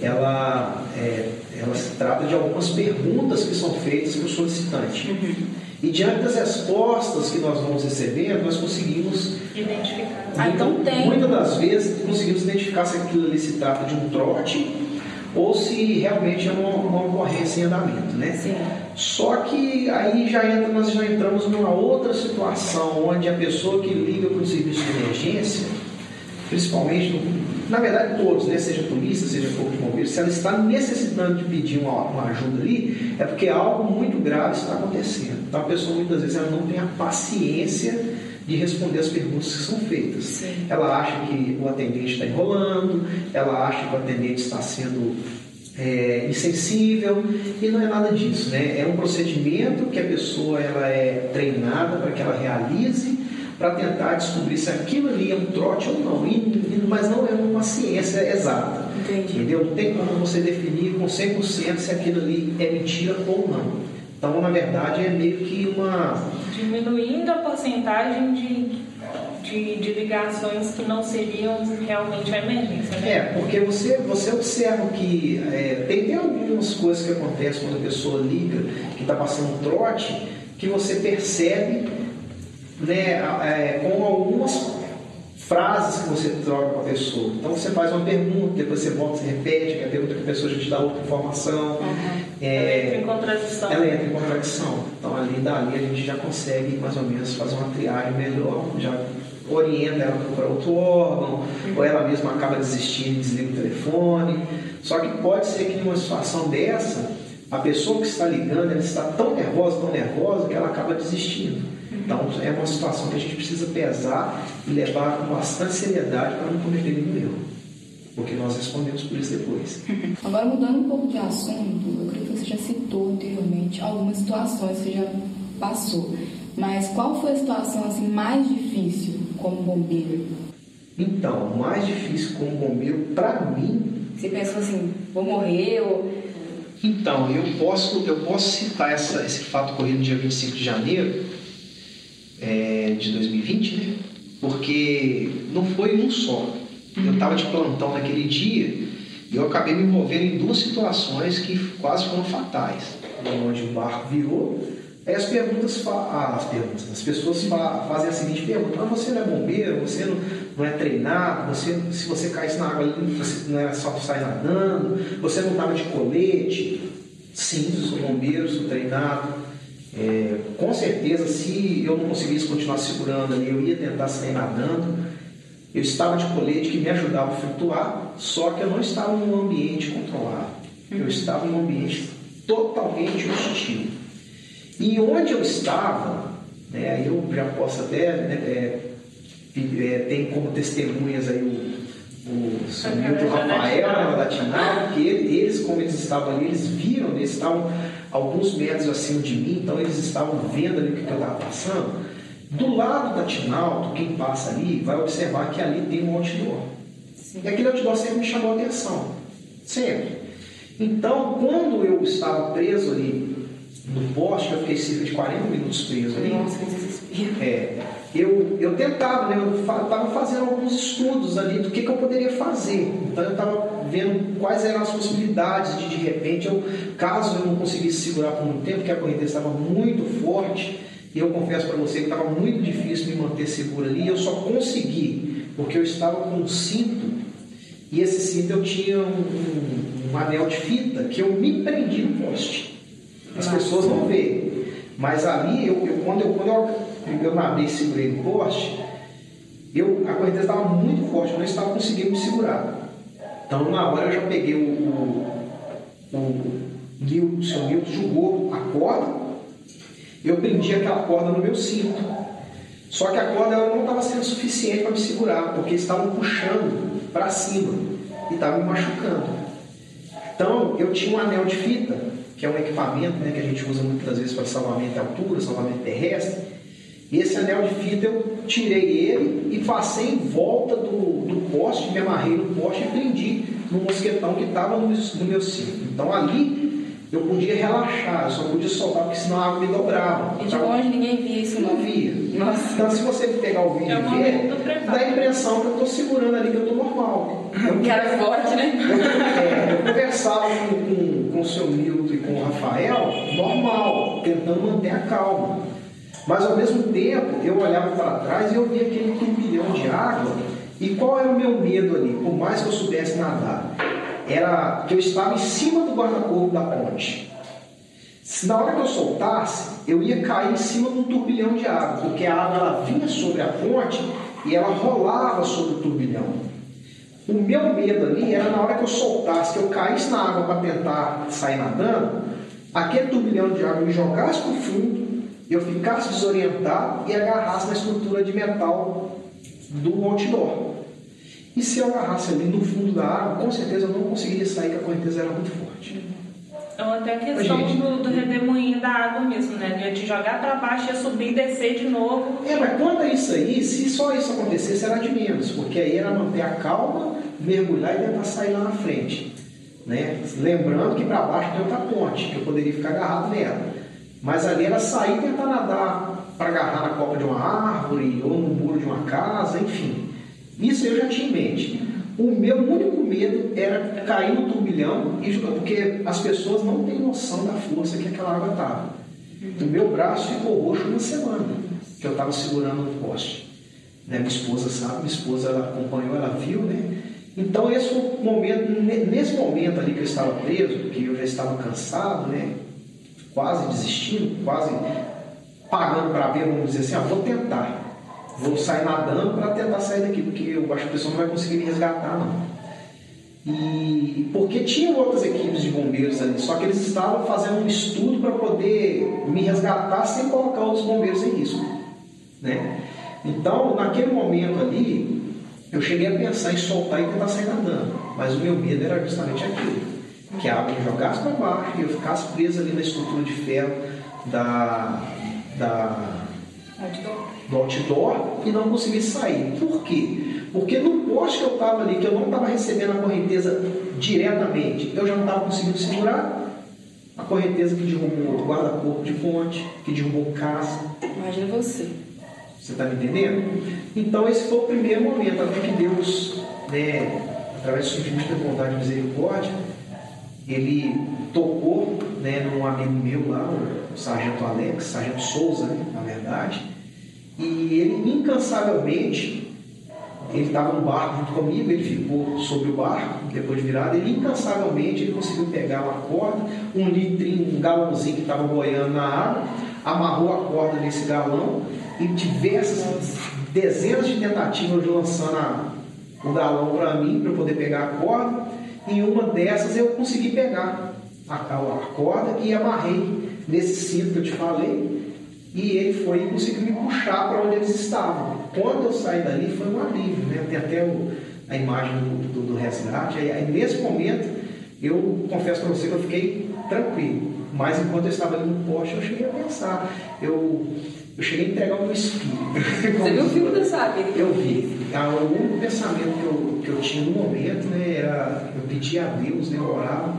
ela, é, ela se trata de algumas perguntas que são feitas para o solicitante. Uhum. E diante das respostas que nós vamos recebendo, nós conseguimos identificar. Ah, então tem. Muitas das vezes conseguimos identificar se aquilo ali se trata de um trote ou se realmente é uma, uma ocorrência em andamento, né? Sim. Só que aí já entra, nós já entramos numa outra situação onde a pessoa que liga para o serviço de emergência, principalmente, na verdade todos, né? seja polícia, seja corpo de bombeiros, se ela está necessitando de pedir uma, uma, ajuda ali, é porque algo muito grave está acontecendo. Então a pessoa muitas vezes ela não tem a paciência de responder as perguntas que são feitas. Sim. Ela acha que o atendente está enrolando, ela acha que o atendente está sendo é, insensível e não é nada disso, né? É um procedimento que a pessoa ela é treinada para que ela realize para tentar descobrir se aquilo ali é um trote ou não, e, mas não é uma ciência exata. Entendi. Entendeu? Não tem como você definir com 100% se aquilo ali é mentira ou não. Então, na verdade, é meio que uma. Diminuindo a porcentagem de, de, de ligações que não seriam realmente a emergência, né? É, porque você, você observa que é, tem, tem algumas coisas que acontecem quando a pessoa liga, que está passando um trote, que você percebe né, é, com algumas frases que você troca com a pessoa. Então você faz uma pergunta, depois você volta, você repete, que a pergunta que a pessoa já te dá outra informação. Uhum. É, ela entra em contradição. Ela entra em contradição. Então ali dali a gente já consegue mais ou menos fazer uma triagem melhor, já orienta ela para outro órgão, uhum. ou ela mesma acaba desistindo e desliga o telefone. Só que pode ser que em uma situação dessa, a pessoa que está ligando, ela está tão nervosa, tão nervosa, que ela acaba desistindo. Então é uma situação que a gente precisa pesar e levar com bastante seriedade para não cometer nenhum erro. Porque nós respondemos por isso depois. Agora mudando um pouco de assunto, eu creio que você já citou anteriormente algumas situações que já passou. Mas qual foi a situação assim mais difícil como bombeiro? Então, mais difícil como bombeiro para mim. Você pensou assim, vou morrer ou então, eu posso, eu posso citar essa, esse fato ocorrido no dia 25 de janeiro é, de 2020, né? porque não foi um só. Eu estava de plantão naquele dia e eu acabei me envolvendo em duas situações que quase foram fatais. Onde o barco virou, aí as perguntas, ah, as perguntas, as pessoas fazem a seguinte pergunta: ah, você não é bombeiro, você não, não é treinado, você, se você caísse na água ali, você não era só sair nadando, você não estava de colete. Sim, sou bombeiro, sou treinado. É, com certeza, se eu não conseguisse continuar segurando ali, eu ia tentar sair nadando. Eu estava de colete que me ajudava a flutuar, só que eu não estava em um ambiente controlado. Eu uhum. estava em um ambiente totalmente hostil. E onde eu estava, né, eu já posso até né, é, é, tem como testemunhas aí o, o senhor Rafael né, da Tinal, porque eles, como eles estavam ali, eles viram, eles estavam alguns metros acima de mim, então eles estavam vendo ali o que eu estava passando. Do lado da Tinalto, quem passa ali vai observar que ali tem um outdoor. Sim. E aquele outdoor sempre me chamou a atenção. Sempre. Então, quando eu estava preso ali no poste, eu fiquei cerca de 40 minutos preso ali. Nossa, que desespero. É, eu, eu tentava, né, eu estava fazendo alguns estudos ali do que, que eu poderia fazer. Então eu estava vendo quais eram as possibilidades de de repente, eu, caso eu não conseguisse segurar por muito tempo, porque a correnteza estava muito forte, e eu confesso para você que estava muito difícil me manter seguro ali, eu só consegui porque eu estava com um cinto, e esse cinto eu tinha um, um, um anel de fita que eu me prendi no poste. As pessoas não veem. Mas ali, eu, eu, quando, eu, quando eu, eu nadei e segurei no poste, eu, a correnteza estava muito forte, eu não estava conseguindo me segurar. Então, na hora, eu já peguei o, o, o, o seu jogou a corda, eu prendi aquela corda no meu cinto. Só que a corda ela não estava sendo suficiente para me segurar, porque estavam puxando para cima e estava me machucando. Então, eu tinha um anel de fita que é um equipamento né, que a gente usa muitas vezes para salvamento de altura, salvamento terrestre. E esse anel de fita eu tirei ele e passei em volta do, do poste, me amarrei no poste e prendi no mosquetão que estava no, no meu cinto. Então ali eu podia relaxar, eu só podia soltar porque senão a água me dobrava. E de longe ninguém via isso, não? Não via. Nossa. Então se você pegar o vídeo é e ver, dá a impressão que eu estou segurando ali, que eu estou normal. Eu, Cara forte, né? Eu, é, eu conversava com, com, com o seu Milton e com o Rafael, normal, tentando manter a calma. Mas ao mesmo tempo, eu olhava para trás e eu via aquele turbilhão de água. E qual era o meu medo ali? Por mais que eu soubesse nadar, era que eu estava em cima do guarda-corpo da ponte. Se na hora que eu soltasse, eu ia cair em cima de um turbilhão de água, porque a água ela vinha sobre a ponte e ela rolava sobre o turbilhão. O meu medo ali era na hora que eu soltasse, que eu caísse na água para tentar sair nadando, aquele turbilhão de água me jogasse para o fundo, eu ficasse desorientado e agarrasse na estrutura de metal do outdoor. E se eu agarrasse ali no fundo da água, com certeza eu não conseguiria sair, porque a correnteza era muito forte. Então até a questão gente, do, do redemoinho da água mesmo, né? De te jogar para baixo e subir e descer de novo. É, mas quanto a isso aí, se só isso acontecesse, era de menos, porque aí era manter a calma, mergulhar e tentar sair lá na frente. Né? Lembrando que para baixo tem outra ponte, que eu poderia ficar agarrado nela. Mas ali era sair e tentar nadar para agarrar na copa de uma árvore ou no muro de uma casa, enfim. Isso eu já tinha em mente. O meu único medo era cair no turbilhão, porque as pessoas não têm noção da força que aquela água estava. O meu braço ficou roxo uma semana, que eu estava segurando no poste. Né? Minha esposa sabe, minha esposa ela acompanhou, ela viu, né? Então esse momento, nesse momento ali que eu estava preso, que eu já estava cansado, né? Quase desistindo, quase pagando para ver, vamos dizer assim, ah, vou tentar vou sair nadando para tentar sair daqui, porque eu acho que a pessoa não vai conseguir me resgatar, não. E porque tinham outras equipes de bombeiros ali, só que eles estavam fazendo um estudo para poder me resgatar sem colocar outros bombeiros em risco. Né? Então, naquele momento ali, eu cheguei a pensar em soltar e tentar sair nadando, mas o meu medo era justamente aquilo: que a água me jogasse para baixo e eu ficasse preso ali na estrutura de ferro da, da, do outdoor e não consegui sair. Por quê? Porque no poste que eu estava ali, que eu não estava recebendo a correnteza diretamente, eu já não estava conseguindo segurar a correnteza que derrubou o guarda-corpo de ponte, que derrubou casa. Imagina você. Você está me entendendo? Então esse foi o primeiro momento, até que Deus, né, através do seu infinita bondade e misericórdia, ele tocou né, num amigo meu lá, o Sargento Alex, Sargento Souza, né, na verdade, e ele incansavelmente, ele estava no barco junto comigo, ele ficou sobre o barco, depois de virada, ele incansavelmente ele conseguiu pegar uma corda, um litrinho, um galãozinho que estava boiando na água, amarrou a corda nesse galão e diversas, dezenas de tentativas de lançando a, o galão para mim, para poder pegar a corda, e uma dessas eu consegui pegar a, a corda e amarrei nesse cinto que eu te falei, e ele foi e conseguiu me puxar para onde eles estavam. Quando eu saí dali foi um alívio, né? Tem até o, a imagem do, do, do resgate. Aí, aí, nesse momento, eu confesso para você que eu fiquei tranquilo. Mas enquanto eu estava ali no poste, eu cheguei a pensar. Eu, eu cheguei a entregar o meu espírito. Você viu o filme da Sabe? Eu vi. Ah, o único pensamento que eu, que eu tinha no momento né, era eu pedia a Deus, né, eu orava,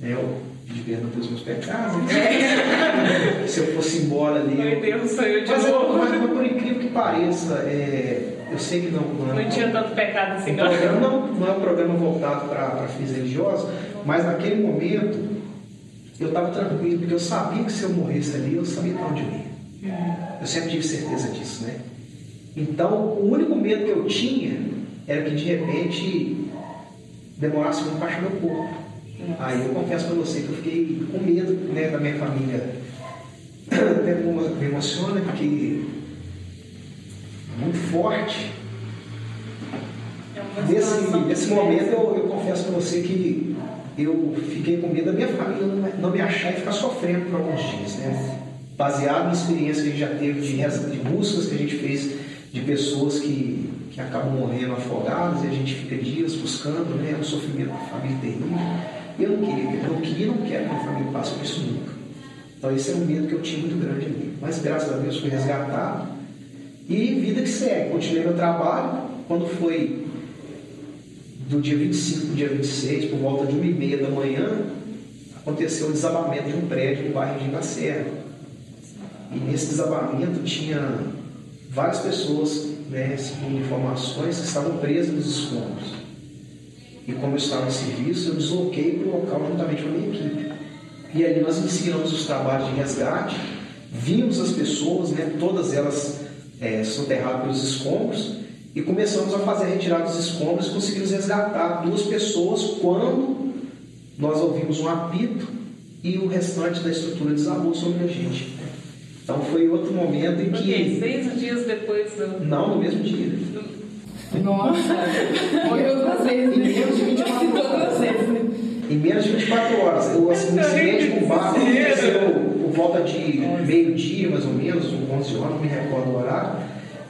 né, eu pedi perdão pelos meus pecados. Né? Se eu fosse embora ali. Meu Deus, saiu de mas, novo. Mas, mas, por incrível que pareça, é, eu sei que não. Não, não tinha tanto pecado assim, não. Não, não é um programa voltado para fins religiosos, mas naquele momento eu estava tranquilo, porque eu sabia que se eu morresse ali, eu sabia para onde eu ia. Eu sempre tive certeza disso, né? Então, o único medo que eu tinha era que de repente demorasse muito para achar meu corpo. Aí eu confesso para você que eu fiquei com medo né, da minha família. Até me emociona porque é muito forte. Nesse, nesse momento eu, eu confesso para você que eu fiquei com medo da minha família não me achar e ficar sofrendo por alguns dias. Né? Baseado em experiência que a gente já teve de, de buscas que a gente fez de pessoas que, que acabam morrendo afogadas e a gente fica dias buscando, né? É um sofrimento da família terrível. Eu não queria, eu não queria não quero que a família passe por isso nunca. Então esse era um medo que eu tinha muito grande ali. Mas graças a Deus fui resgatado. E vida que segue. Continuei meu trabalho. Quando foi do dia 25 para dia 26, por volta de 1 e meia da manhã, aconteceu o desabamento de um prédio no bairro de Serra. E nesse desabamento tinha várias pessoas, né, segundo informações, que estavam presas nos escombros. E como eu estava em serviço, eu desloquei para o local juntamente com a minha equipe. E ali nós iniciamos os trabalhos de resgate, vimos as pessoas, né, todas elas é, soterradas pelos escombros, e começamos a fazer a retirada dos escombros e conseguimos resgatar duas pessoas quando nós ouvimos um apito e o restante da estrutura desabou sobre a gente. Então foi outro momento em que. Okay, seis dias depois do. Não, no mesmo dia. Nossa, morreu duas vezes, em menos de 24 horas. Em menos de 24 horas. O assim, incidente com o barco aconteceu por volta de meio-dia, mais ou menos, 11 horas, não me recordo o horário.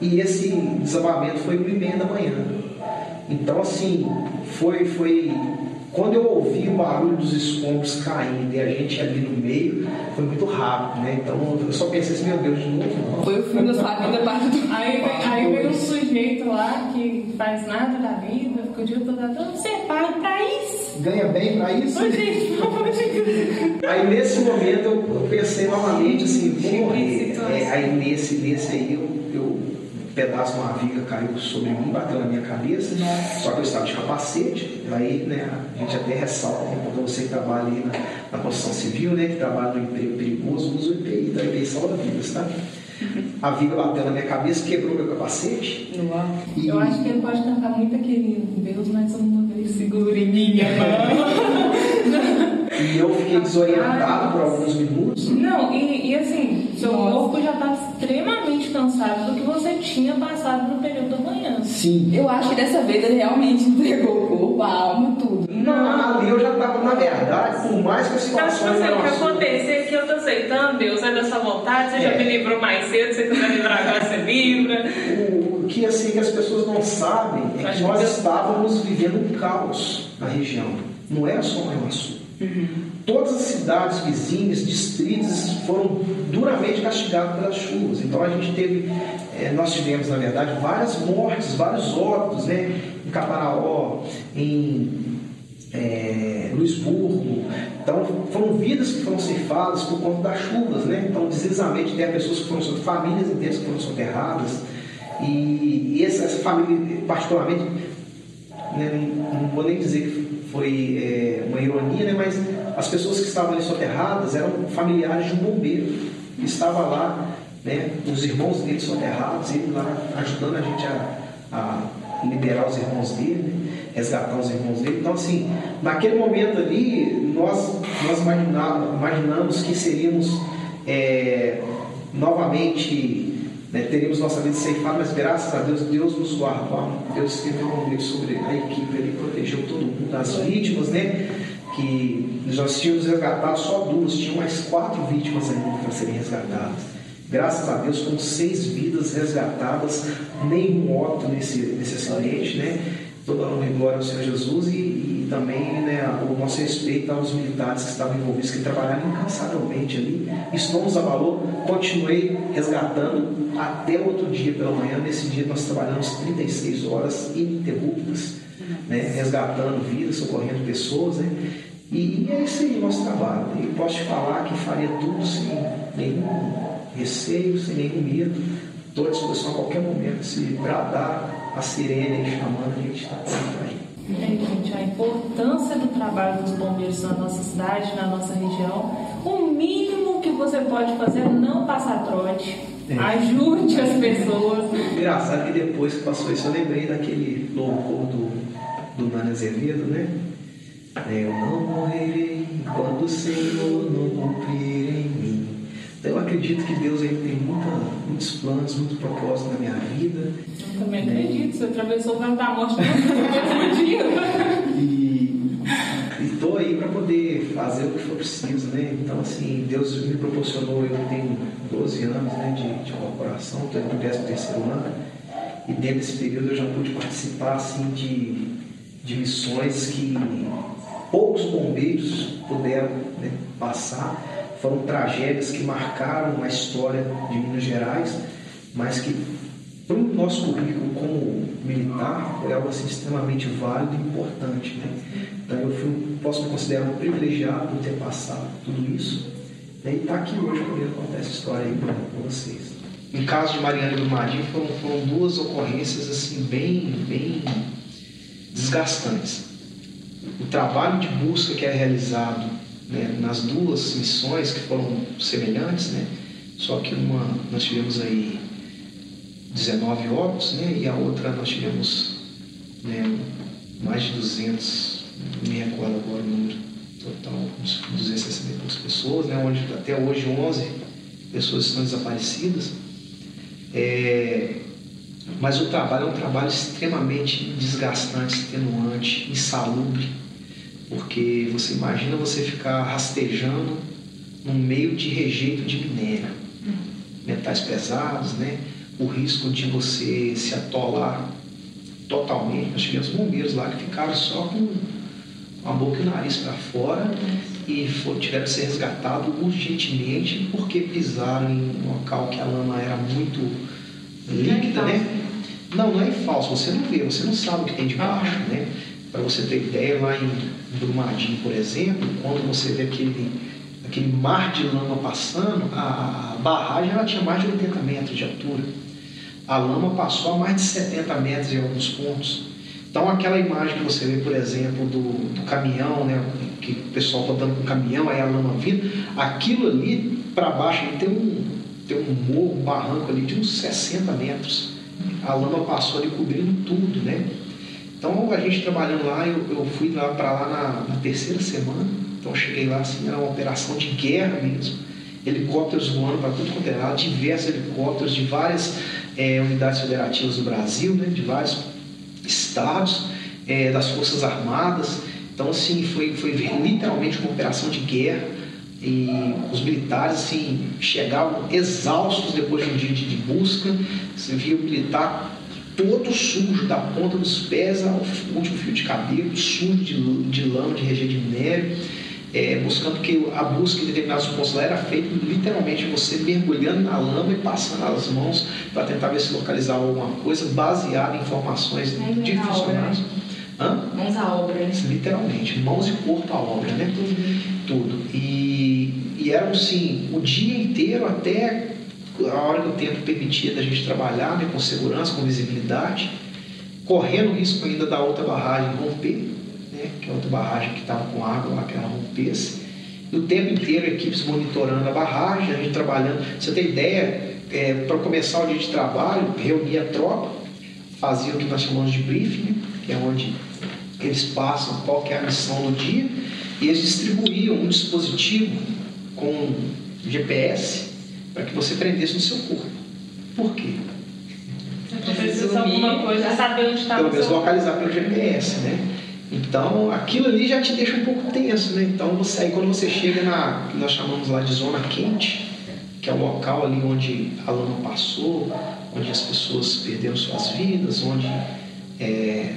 E esse desabamento foi no e-meia da manhã. Então, assim, foi, foi quando eu ouvi o barulho dos escombros caindo e a gente ali no meio, foi muito rápido, né? Então eu só pensei assim, meu Deus, de novo. Não. Foi o fim da sua vida, parte do. Aí, aí veio um sujeito lá que faz nada da vida, fica o dia todo então você paga pra isso. Ganha bem pra isso? Ô, gente, Aí nesse momento eu, eu pensei novamente assim, vou morrer. É, aí nesse, nesse aí eu, eu pedaço de uma viga caiu sobre mim, bateu na minha cabeça, Nossa. só que eu estava de capacete, aí né, a gente até ressalta, né, para você que trabalha aí na, na construção civil, né, que trabalha no emprego perigoso, usa o EPI, da EPI salva vidas, tá? A viga bateu na minha cabeça, quebrou meu capacete. E... Eu acho que ele pode cantar muito aquele Deus, mas uma vez segure minha mão. E eu fiquei desorientado por alguns minutos. Não, e, e assim, seu Nossa. corpo já está extremamente cansado do que você tinha passado no período da manhã. Sim. Eu acho que dessa vez ele realmente entregou o corpo, a alma, tudo. Não, ali eu já estava, na verdade, por mais que a situação. Mas, tipo assim, o que acontece é que eu tô aceitando, Deus, é da sua vontade, você é. já me livrou mais cedo, você quiser livrar agora, você livra. O, o que assim que as pessoas não sabem é que nós estávamos vivendo um caos na região. Não era só o Rio Sul Uhum. Todas as cidades vizinhas, distritos, foram duramente castigados pelas chuvas. Então a gente teve, é, nós tivemos na verdade várias mortes, vários óbitos, né? Em Caparaó, em é, Luisburgo. Então foram vidas que foram ceifadas por conta das chuvas, né? Então deslizamento tem pessoas que foram famílias inteiras que foram soterradas. E, e essa, essa, família, particularmente, né, não, não vou nem dizer que foi é, uma ironia, né, mas as pessoas que estavam ali soterradas eram familiares de um bombeiro estava lá, né, os irmãos dele soterrados, ele lá ajudando a gente a, a liberar os irmãos dele, né, resgatar os irmãos dele. Então, assim, naquele momento ali, nós, nós imaginamos que seríamos é, novamente né, teríamos nossa vida ceifada, mas graças a Deus, Deus nos guardou. Deus escreveu um livro sobre a equipe, ele protegeu todo mundo, as vítimas, né? Que nós tínhamos resgatado só duas, tinham mais quatro vítimas ainda para serem resgatadas. Graças a Deus foram seis vidas resgatadas, nenhum óbito nesse, nesse acidente, né? Toda honra e glória ao Senhor Jesus e, e também né, o nosso respeito aos militares que estavam envolvidos, que trabalharam incansavelmente ali. Isso não nos abalou, continuei resgatando até outro dia pela manhã. Nesse dia nós trabalhamos 36 horas ininterruptas, né, resgatando vidas, socorrendo pessoas. Né, e é esse aí o nosso trabalho. E posso te falar que faria tudo sem nenhum receio, sem nenhum medo. Estou à disposição a qualquer momento. Se bradar a sirene chamando, a gente está pronto aí. É, gente, a importância do trabalho dos bombeiros na nossa cidade, na nossa região. O mínimo que você pode fazer é não passar trote. É. Ajude as pessoas. Engraçado que depois que passou isso, eu lembrei daquele louvor do, do Nani Azevedo, né? Eu não morrerei quando o Senhor não cumprir. Então eu acredito que Deus ainda tem muita, muitos planos, muitos propósitos na minha vida. Eu também né? acredito, você atravessou o vale da morte no mesmo dia. E estou aí para poder fazer o que for preciso, né? Então, assim, Deus me proporcionou, eu tenho 12 anos né, de, de corporação, estou no 13 terceiro ano, e dentro desse período eu já pude participar, assim, de, de missões que poucos bombeiros puderam né, passar foram tragédias que marcaram a história de Minas Gerais, mas que para o nosso currículo como militar foi algo assim, extremamente válido e importante. Né? Então eu fui, posso me considerar um privilegiado por ter passado tudo isso né? e estar tá aqui hoje podendo contar essa história aí para vocês. Em caso de Mariana e Brumadinho foram, foram duas ocorrências assim bem, bem desgastantes. O trabalho de busca que é realizado né, nas duas missões que foram semelhantes, né, só que uma nós tivemos aí 19 óbitos né, e a outra nós tivemos né, mais de 200, não me recordo agora o número total, 262 pessoas, né, onde até hoje 11 pessoas estão desaparecidas. É, mas o trabalho é um trabalho extremamente desgastante, extenuante, insalubre porque você imagina você ficar rastejando no meio de rejeito de minério, metais pesados, né? O risco de você se atolar totalmente. Nós tivemos bombeiros lá que ficaram só com a boca e o nariz para fora e tiveram que ser resgatados urgentemente porque pisaram em um local que a lama era muito líquida, né? Não, não é falso, você não vê, você não sabe o que tem debaixo, né? Para você ter ideia, lá em Brumadinho, por exemplo, quando você vê aquele, aquele mar de lama passando, a, a barragem ela tinha mais de 80 metros de altura. A lama passou a mais de 70 metros em alguns pontos. Então aquela imagem que você vê, por exemplo, do, do caminhão, né, que o pessoal está dando com o caminhão, aí a lama vindo, aquilo ali para baixo tem um, tem um morro, um barranco ali de uns 60 metros. A lama passou ali cobrindo tudo, né? Então a gente trabalhando lá, eu, eu fui lá para lá na, na, terceira semana, então cheguei lá assim, era uma operação de guerra mesmo, helicópteros voando para tudo quanto é lado, diversos helicópteros de várias é, unidades federativas do Brasil, né, de vários estados, é, das Forças Armadas. Então assim, foi, foi literalmente uma operação de guerra. E os militares assim, chegavam exaustos depois de um dia de, busca, você via o militar todo sujo, da ponta dos pés ao último fio de cabelo, sujo de, de lama, de rejeito de minério. é, buscando que a busca em determinados pontos lá era feita literalmente você mergulhando na lama e passando as mãos para tentar ver se localizava alguma coisa baseada em informações de funcionários. Hã? Mãos à obra, né? Literalmente, mãos e corpo à obra, né? Tudo. Tudo. E, e eram, sim, o dia inteiro até a hora que o tempo permitia da gente trabalhar né, com segurança, com visibilidade, correndo o risco ainda da outra barragem romper, né, que é outra barragem que estava com água lá, que ela rompesse. E o tempo inteiro, equipes monitorando a barragem, a gente trabalhando. Você tem ideia, é, para começar o dia de trabalho, reunia a tropa, fazia o que nós chamamos de briefing, que é onde eles passam qual que é a missão do dia, e eles distribuíam um dispositivo com GPS para que você prendesse no seu corpo. Por quê? Precisa alguma coisa, saber onde está Pelo menos localizar pelo GPS, né? Então, aquilo ali já te deixa um pouco tenso, né? Então, você, aí quando você chega na, que nós chamamos lá de zona quente, que é o local ali onde a lama passou, onde as pessoas perderam suas vidas, onde é,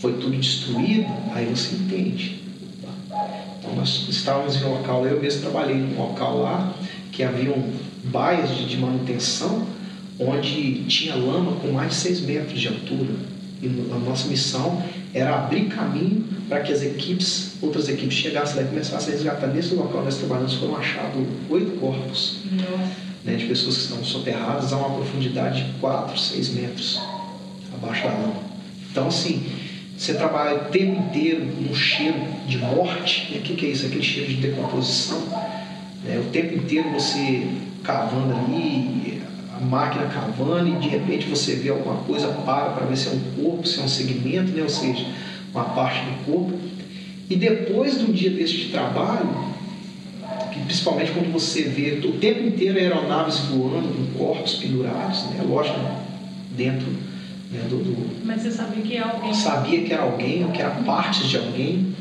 foi tudo destruído, aí você entende. Então, nós estávamos em um local, eu mesmo trabalhei num local lá, que haviam baias de, de manutenção, onde tinha lama com mais de 6 metros de altura. E a nossa missão era abrir caminho para que as equipes, outras equipes chegassem lá e começassem a resgatar. Nesse local nós trabalhamos foram achados oito corpos né, de pessoas que estão soterradas a uma profundidade de 4, 6 metros abaixo da lama. Então, assim, você trabalha o tempo inteiro num cheiro de morte. E o que, que é isso? Aquele cheiro de decomposição é, o tempo inteiro você cavando ali, a máquina cavando, e de repente você vê alguma coisa, para para ver se é um corpo, se é um segmento, né? ou seja, uma parte do corpo. E depois de um dia desse de trabalho, que principalmente quando você vê o tempo inteiro aeronaves voando com corpos pendurados, né? lógico, dentro né, do, do, Mas você sabia que era alguém? Sabia que era alguém, ou que era partes de alguém.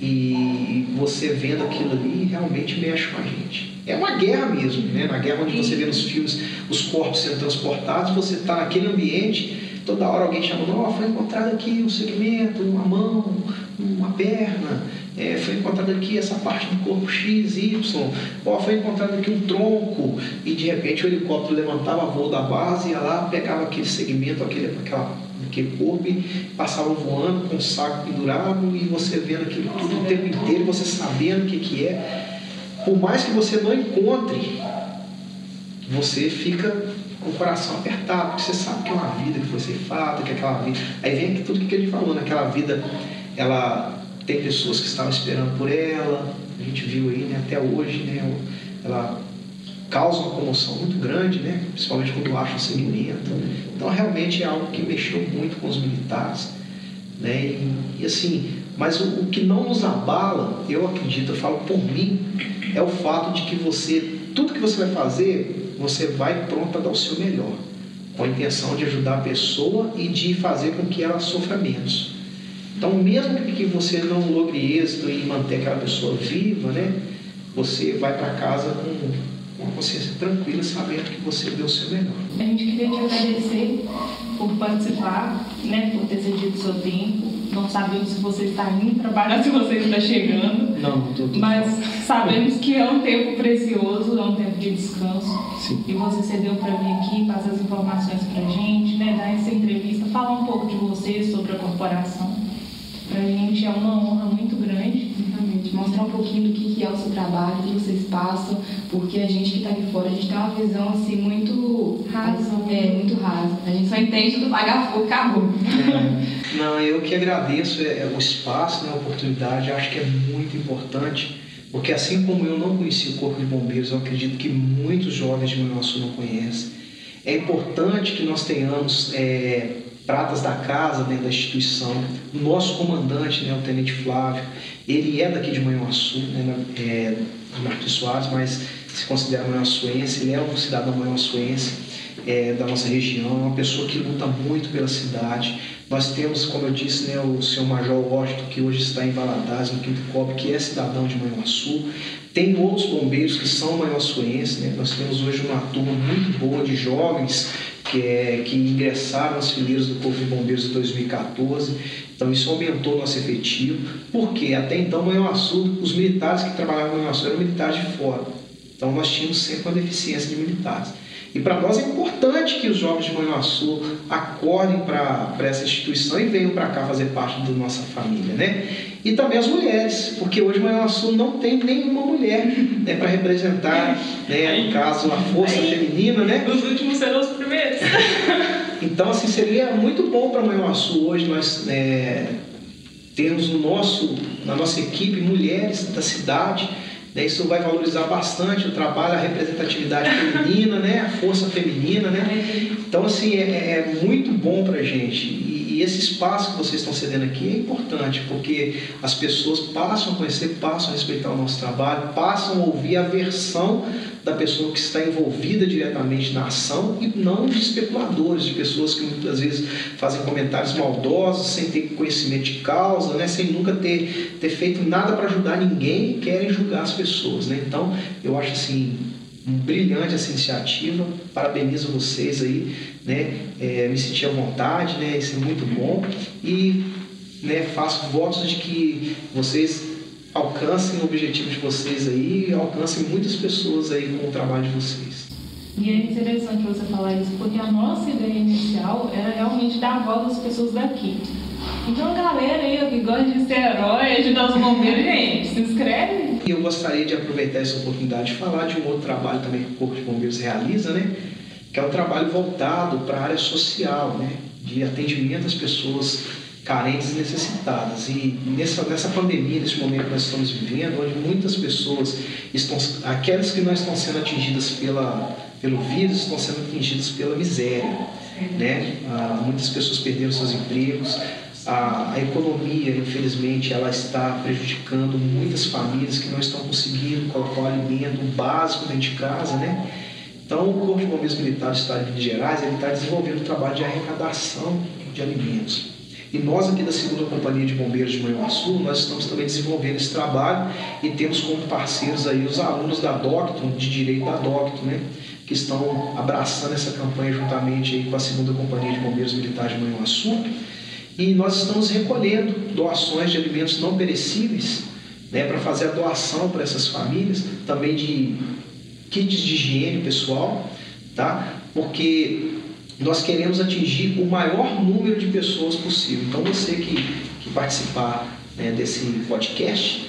E você vendo aquilo ali realmente mexe com a gente. É uma guerra mesmo, né? Na guerra onde você vê nos filmes os corpos sendo transportados, você está naquele ambiente, toda hora alguém chamando, oh, foi encontrado aqui um segmento, uma mão, uma perna, é, foi encontrado aqui essa parte do corpo X, Y, oh, foi encontrado aqui um tronco, e de repente o helicóptero levantava voo da base, ia lá, pegava aquele segmento, aquele, aquela que corpo passava voando com o saco pendurado e você vendo aquilo tudo o tempo inteiro, você sabendo o que, que é. Por mais que você não encontre, você fica com o coração apertado, porque você sabe que é uma vida que foi ceifada, que é aquela vida. Aí vem aqui tudo que ele falou, naquela né? vida, ela tem pessoas que estavam esperando por ela, a gente viu aí né, até hoje, né, ela causa uma comoção muito grande, né? principalmente quando acha o segmento. Então, realmente é algo que mexeu muito com os militares. Né? E, e assim, mas o, o, que não nos abala, eu acredito, eu falo por mim, é o fato de que você, tudo que você vai fazer, você vai pronto para dar o seu melhor, com a intenção de ajudar a pessoa e de fazer com que ela sofra menos. Então, mesmo que você não logre êxito em manter aquela pessoa viva, né, você vai para casa com uma consciência tranquila, sabendo que você deu o seu melhor. A gente queria te agradecer por participar, né, por ter cedido o seu tempo. Não sabemos se você está indo trabalhar, se você está chegando. Não, tudo. Mas sabemos que é um tempo precioso, é um tempo de descanso. Sim. E você cedeu para vir aqui, passar as informações para a gente, né, dar essa entrevista, falar um pouco de você, sobre a corporação. Para a gente é uma honra muito grande mostrar um pouquinho do que, é o seu trabalho, o que vocês passam, porque a gente que está aqui fora, a gente tem uma visão assim muito rasa. É, muito rasa. A gente só entende do pagar fogo, acabou. É, não, eu que agradeço é, é, o espaço, né, a oportunidade, acho que é muito importante, porque assim como eu não conheci o Corpo de Bombeiros, eu acredito que muitos jovens de Manaus não conhecem. É importante que nós tenhamos é, pratas da casa dentro da instituição. O nosso comandante, né, o Tenente Flávio, ele é daqui de Manhuaçu, né, é, Marcos Soares, mas se considera manhuaçuense, ele é um cidadão manhuaçuense é, da nossa região, é uma pessoa que luta muito pela cidade. Nós temos, como eu disse, né, o senhor Major Washington, que hoje está em Valadares, no Quinto Cobre, que é cidadão de Manhuaçu. Tem outros bombeiros que são manhuaçuenses, né? nós temos hoje uma turma muito boa de jovens que, é, que ingressaram nas fileiras do Corpo de Bombeiros em 2014. Então isso aumentou nosso efetivo, porque até então Manhuaçu, os militares que trabalhavam em Manhuaçu eram militares de fora. Então nós tínhamos sempre uma deficiência de militares. E para nós é importante que os jovens de Manhuaçu acordem para essa instituição e venham para cá fazer parte da nossa família, né? E também as mulheres, porque hoje Manhuaçu não tem nenhuma mulher né, para representar, né, no caso, a força Aí, feminina, né? Os últimos serão os primeiros. então, assim, seria muito bom para Manhuaçu hoje nós é, termos no nosso, na nossa equipe mulheres da cidade né? Isso vai valorizar bastante o trabalho, a representatividade feminina, né? a força feminina. Né? Então, assim, é, é muito bom para a gente. E, esse espaço que vocês estão cedendo aqui é importante, porque as pessoas passam a conhecer, passam a respeitar o nosso trabalho, passam a ouvir a versão da pessoa que está envolvida diretamente na ação e não de especuladores, de pessoas que muitas vezes fazem comentários maldosos, sem ter conhecimento de causa, né? sem nunca ter, ter feito nada para ajudar ninguém e querem julgar as pessoas. Né? Então, eu acho assim, brilhante essa iniciativa, parabenizo vocês aí, né? É, me senti à vontade, né? Isso é muito bom e né, faço votos de que vocês alcancem o objetivo de vocês aí, alcancem muitas pessoas aí com o trabalho de vocês. E é interessante você falar isso, porque a nossa ideia inicial era realmente dar voz às pessoas daqui. Então, galera aí que gosta de ser herói, ajudar os bombeiros, gente, se inscreve. E eu gostaria de aproveitar essa oportunidade de falar de um outro trabalho também que o Corpo de Bombeiros realiza, né? Que é um trabalho voltado para a área social, né? De atendimento às pessoas carentes e necessitadas. E nessa, nessa pandemia, nesse momento que nós estamos vivendo, onde muitas pessoas estão, aquelas que não estão sendo atingidas pela, pelo vírus, estão sendo atingidas pela miséria. Né? Ah, muitas pessoas perderam seus empregos, a, a, economia, infelizmente, ela está prejudicando muitas famílias que não estão conseguindo colocar o alimento básico dentro de casa, né? Então, o Corpo de Bombeiros Militares do Estado de Minas Gerais ele está desenvolvendo um trabalho de arrecadação de alimentos. E nós aqui da segunda companhia de bombeiros de Manhuaçu, nós estamos também desenvolvendo esse trabalho e temos como parceiros aí os alunos da Docton, de Direito da Docton, né? que estão abraçando essa campanha juntamente aí com a segunda companhia de bombeiros militares de Manhuaçu. E nós estamos recolhendo doações de alimentos não perecíveis né, para fazer a doação para essas famílias, também de kits de higiene pessoal, tá? porque nós queremos atingir o maior número de pessoas possível. Então, você que, que participar né, desse podcast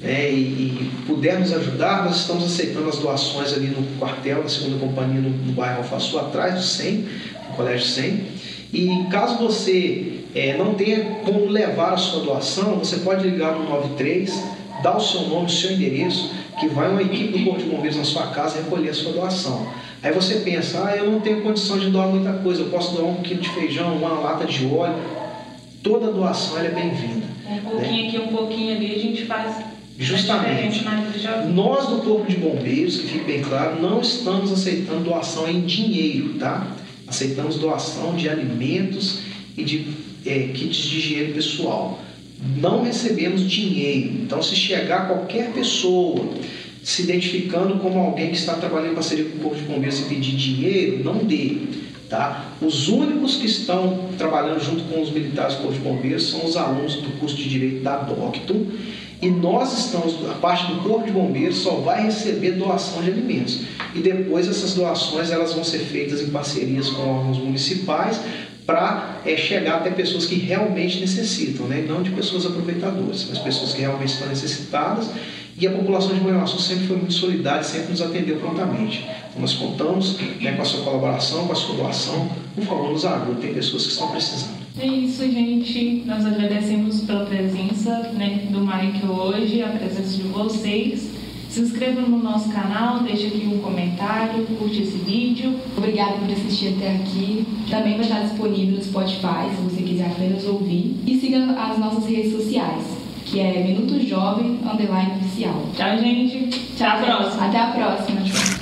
né, e, e, puder nos ajudar, nós estamos aceitando as doações ali no quartel, na segunda companhia, no, bairro Alfaçu, atrás do 100, no Colégio 100. E caso você é, não tenha como levar a sua doação, você pode ligar no 93, dar o seu nome, o seu endereço, que vai uma equipe do Corpo de Bombeiros na sua casa recolher a sua doação. Aí você pensa, ah, eu não tenho condição de doar muita coisa, eu posso doar um quilo de feijão, uma lata de óleo. Toda doação é bem-vinda. Um pouquinho né? aqui, um pouquinho ali, a gente faz. Justamente. Nós do Corpo de Bombeiros, que fique bem claro, não estamos aceitando doação em dinheiro, tá? Aceitamos doação de alimentos e de é, kits de higiene pessoal. Não recebemos dinheiro. Então, se chegar qualquer pessoa se identificando como alguém que está trabalhando em parceria com o Corpo de Bombeiros e pedir dinheiro, não dê. Tá? Os únicos que estão trabalhando junto com os militares do Corpo de Bombeiros são os alunos do curso de Direito da DOCTO e nós estamos, a parte do Corpo de Bombeiros só vai receber doação de alimentos. E depois essas doações elas vão ser feitas em parcerias com órgãos municipais para é, chegar até pessoas que realmente necessitam, né? não de pessoas aproveitadoras, mas pessoas que realmente estão necessitadas e a população de Manhuaçu sempre foi muito solidária, sempre nos atendeu prontamente. Então nós contamos né, com a sua colaboração, com a sua doação. Por favor, nos ajude, tem pessoas que estão precisando. É isso, gente. Nós agradecemos pela presença né, do Mike hoje, a presença de vocês. Se inscreva no nosso canal, deixe aqui um comentário, curte esse vídeo. Obrigada por assistir até aqui. Também vai estar disponível no Spotify, se você quiser apenas ouvir. E siga as nossas redes sociais que é Minuto Jovem Underline Oficial. Tchau, gente. Até a próxima. Até a próxima.